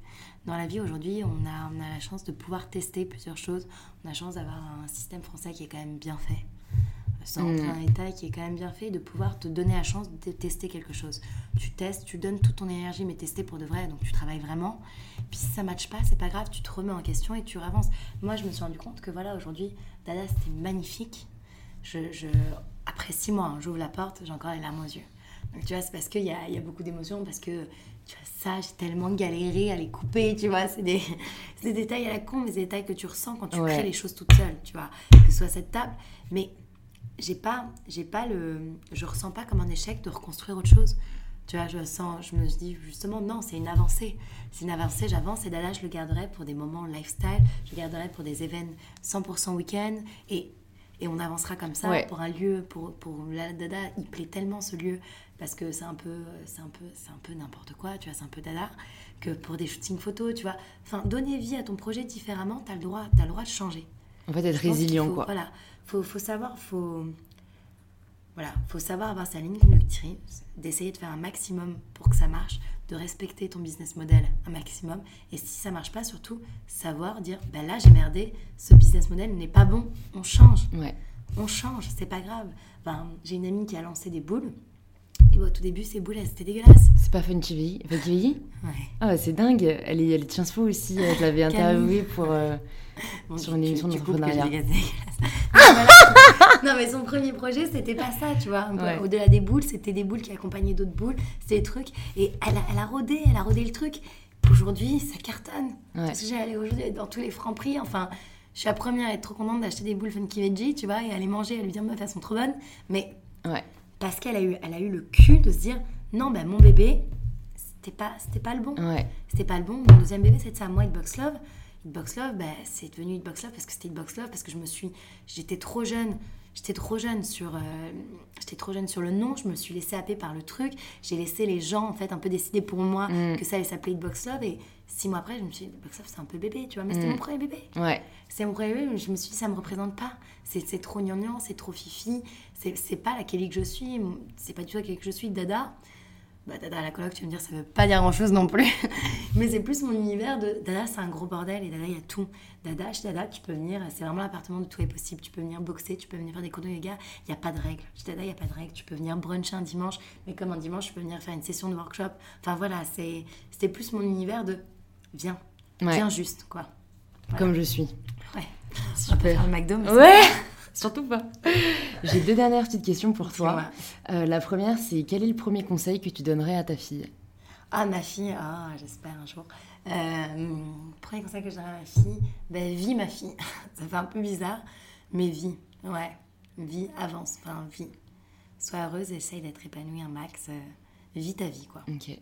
dans la vie aujourd'hui, on a, on a la chance de pouvoir tester plusieurs choses. On a la chance d'avoir un système français qui est quand même bien fait. Sans rentrer Mm. dans les détails, qui est quand même bien fait, de pouvoir te donner la chance de tester quelque chose. Tu testes, tu donnes toute ton énergie, mais tester pour de vrai, donc tu travailles vraiment. Puis si ça ne matche pas, c'est pas grave, tu te remets en question et tu avances. Moi, je me suis rendu compte que voilà, aujourd'hui, Dada, c'était magnifique. Je, je- Après six mois, hein, j'ouvre la porte, j'ai encore les larmes aux yeux. Donc tu vois, c'est parce qu'il y a, y a beaucoup d'émotions, parce que tu vois, ça, j'ai tellement galéré à les couper, tu vois. C'est des, c'est des détails à la con, mais c'est des détails que tu ressens quand tu Ouais. crées les choses toute seule, tu vois. Que ce soit cette table. Mais j'ai pas, j'ai pas le, je ressens pas comme un échec de reconstruire autre chose. Tu vois, je sens, je me dis justement, non, c'est une avancée. C'est une avancée, j'avance et Dada, je le garderai pour des moments lifestyle, je le garderai pour des événements 100% week-end et, et on avancera comme ça Ouais. pour un lieu, pour, pour la Dada, il plaît tellement ce lieu parce que c'est un peu, c'est un peu, c'est un peu n'importe quoi, tu vois, c'est un peu Dada, que pour des shootings photos, tu vois. Enfin, donner vie à ton projet différemment, t'as le droit, t'as le droit de changer. En fait, être résilient, faut- quoi. Voilà, faut, faut savoir, faut, voilà, faut savoir avoir sa ligne conductrice, d'essayer de faire un maximum pour que ça marche, de respecter ton business model un maximum. Et si ça marche pas, surtout savoir dire, ben là j'ai merdé, ce business model n'est pas bon, on change, Ouais. on change, c'est pas grave. Ben, j'ai une amie qui a lancé des boules. Et bon, au tout début, ces boules, elles étaient dégueulasses. C'est pas Funky Veggie Funky Veggie Ouais. Ah, bah, c'est dingue. Elle est, elle est de Po aussi. Je l'avais interviewée pour. euh, Bon, Sur une émission d'entrepreneuriat. Non, mais son premier projet, c'était pas ça, tu vois. Ouais. Au-delà des boules, c'était des boules qui accompagnaient d'autres boules. C'était des trucs. Et elle a, elle a rodé, elle a rodé le truc. Aujourd'hui, ça cartonne. Ouais. Parce que j'ai allé aujourd'hui dans tous les francs prix. Enfin, je suis la première à être trop contente d'acheter des boules Funky Veggie, tu vois, et à les manger, à lui dire, meuf, elles sont trop bonnes. Mais Ouais. parce qu'elle a eu, elle a eu le cul de se dire, non, ben mon bébé, c'était pas, c'était pas le bon. Ouais. C'était pas le bon. Mon deuxième bébé, c'était ça, moi, Hitbox Love. Hitbox Love, bah, c'est devenu Hitbox Love parce que c'était Hitbox Love, parce que je me suis. J'étais trop jeune. J'étais trop jeune sur. euh, j'étais trop jeune sur le nom. Je me suis laissée happer par le truc. J'ai laissé les gens, en fait, un peu décider pour moi Mm. que ça allait s'appeler Hitbox Love. Et six mois après, je me suis dit, Hitbox Love, c'est un peu bébé, tu vois. Mais c'était Mm. mon premier bébé. Ouais. C'est mon premier bébé, mais je me suis dit, ça me représente pas. C'est trop gnangnan, c'est trop fifi. C'est pas la Kelly que je suis. C'est pas du tout la Kelly que je suis. Dada. Bah, Dada à la coloc, tu vas me dire, ça veut pas dire grand chose non plus. Mais c'est plus mon univers de Dada, c'est un gros bordel et Dada, il y a tout. Dada, chez Dada, tu peux venir, c'est vraiment l'appartement de tout est possible. Tu peux venir boxer, tu peux venir faire des cours de yoga, il n'y a pas de règles. Chez Dada, il n'y a pas de règles. Tu peux venir bruncher un dimanche, mais comme un dimanche, tu peux venir faire une session de workshop. Enfin voilà, c'était plus mon univers de viens, Ouais. viens juste, quoi. Comme je suis. Ouais. On peut faire le McDo, mais Ouais Surtout pas. J'ai deux dernières petites questions pour toi. Euh, la première, c'est quel est le premier conseil que tu donnerais à ta fille? Ah, ma fille, ah, j'espère un jour. Euh, premier conseil que je donnerais à ma fille, ben, vis ma fille. Ça fait un peu bizarre, mais vis. Ouais, vis, avance, enfin, vis. Sois heureuse, essaye d'être épanouie un max. euh, vis ta vie, quoi. Ok.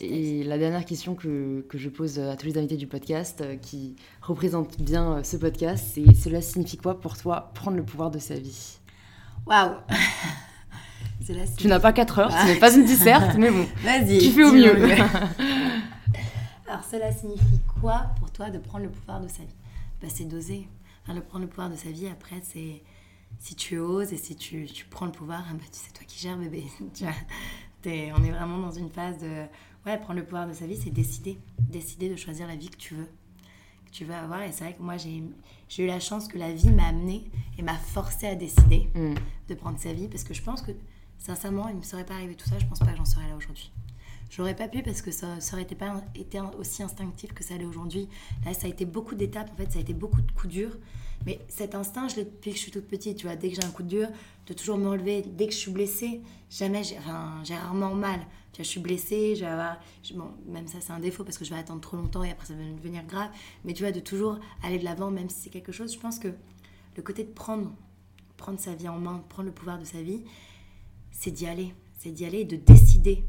Et la dernière question que, que je pose à tous les invités du podcast, euh, qui représente bien euh, ce podcast, c'est cela signifie quoi pour toi prendre le pouvoir de sa vie? Waouh C'est c'est- Tu n'as pas 4 heures, ce n'est pas une disserte, mais bon. Vas-y. Tu fais au mieux. Alors, cela signifie quoi pour toi de prendre le pouvoir de sa vie? Bah, C'est d'oser. Enfin, de prendre le pouvoir de sa vie, après, c'est si tu oses et si tu, tu prends le pouvoir, ah bah, tu sais toi qui gères, bébé. Tu vois, t'es- on est vraiment dans une phase de. Ouais, prendre le pouvoir de sa vie, c'est décider. Décider de choisir la vie que tu veux. Que tu veux avoir. Et c'est vrai que moi, j'ai eu la chance que la vie m'a amené et m'a forcé à décider Mm. de prendre sa vie parce que je pense que sincèrement il ne me serait pas arrivé tout ça je pense pas que j'en serais là aujourd'hui j'aurais pas pu parce que ça, ça aurait été pas été aussi instinctif que ça l'est aujourd'hui là ça a été beaucoup d'étapes en fait ça a été beaucoup de coups durs mais cet instinct je l'ai depuis que je suis toute petite tu vois dès que j'ai un coup de dur de toujours me relever dès que je suis blessée jamais j'ai enfin, rarement mal je suis blessée, je vais avoir, bon, même ça c'est un défaut parce que je vais attendre trop longtemps et après ça va devenir grave. Mais tu vois, de toujours aller de l'avant, même si c'est quelque chose, je pense que le côté de prendre, prendre sa vie en main, prendre le pouvoir de sa vie, c'est d'y aller. C'est d'y aller et de décider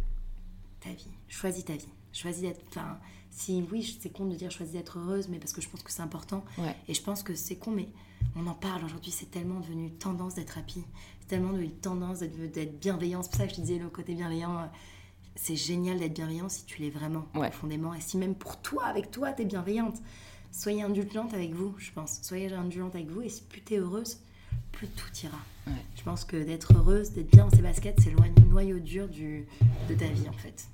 ta vie. Choisis ta vie. Choisis d'être. Enfin, si oui, c'est con de dire choisis d'être heureuse, mais parce que je pense que c'est important. Ouais. Et je pense que c'est con, mais on en parle aujourd'hui. C'est tellement devenu tendance d'être happy. C'est tellement devenu tendance d'être d'être bienveillant. C'est pour ça que je te disais le côté bienveillant. C'est génial d'être bienveillant si tu l'es vraiment, Ouais. profondément. Et si même pour toi, avec toi, t'es bienveillante. Soyez indulgente avec vous, je pense. Soyez indulgente avec vous. Et plus t'es heureuse, plus tout ira. Ouais. Je pense que d'être heureuse, d'être bien dans ses baskets, c'est le noyau dur du, de ta vie, en fait.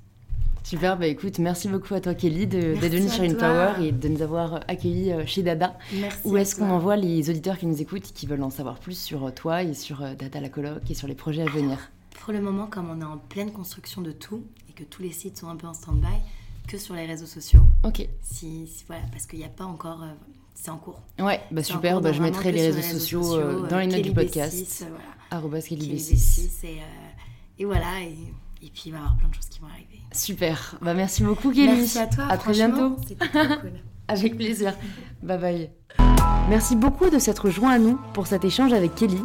Super, bah écoute, merci beaucoup à toi Kelly d'être venue sur InPower et de nous avoir accueillis euh, chez Dada. Merci. Où est-ce qu'on envoie les auditeurs qui nous écoutent et qui veulent en savoir plus sur euh, toi et sur euh, Dada la coloc et sur les projets à venir? Pour le moment, comme on est en pleine construction de tout et que tous les sites sont un peu en stand-by, que sur les réseaux sociaux. Ok. Si, voilà, parce qu'il n'y a pas encore. c'est en cours. Ouais, bah super, bah je mettrai les réseaux, sociaux, dans les notes du podcast. Voilà. Kelly B6. Et, et voilà. Et et puis il va y avoir plein de choses qui vont arriver. Super. Bah, merci beaucoup, Kelly. Merci à toi. À très bientôt. C'était cool. avec plaisir. Bye bye. Merci beaucoup de s'être joint à nous pour cet échange avec Kelly.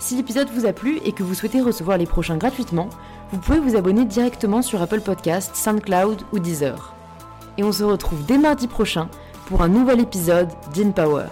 Si l'épisode vous a plu et que vous souhaitez recevoir les prochains gratuitement, vous pouvez vous abonner directement sur Apple Podcasts, SoundCloud ou Deezer. Et on se retrouve dès mardi prochain pour un nouvel épisode d'InPower.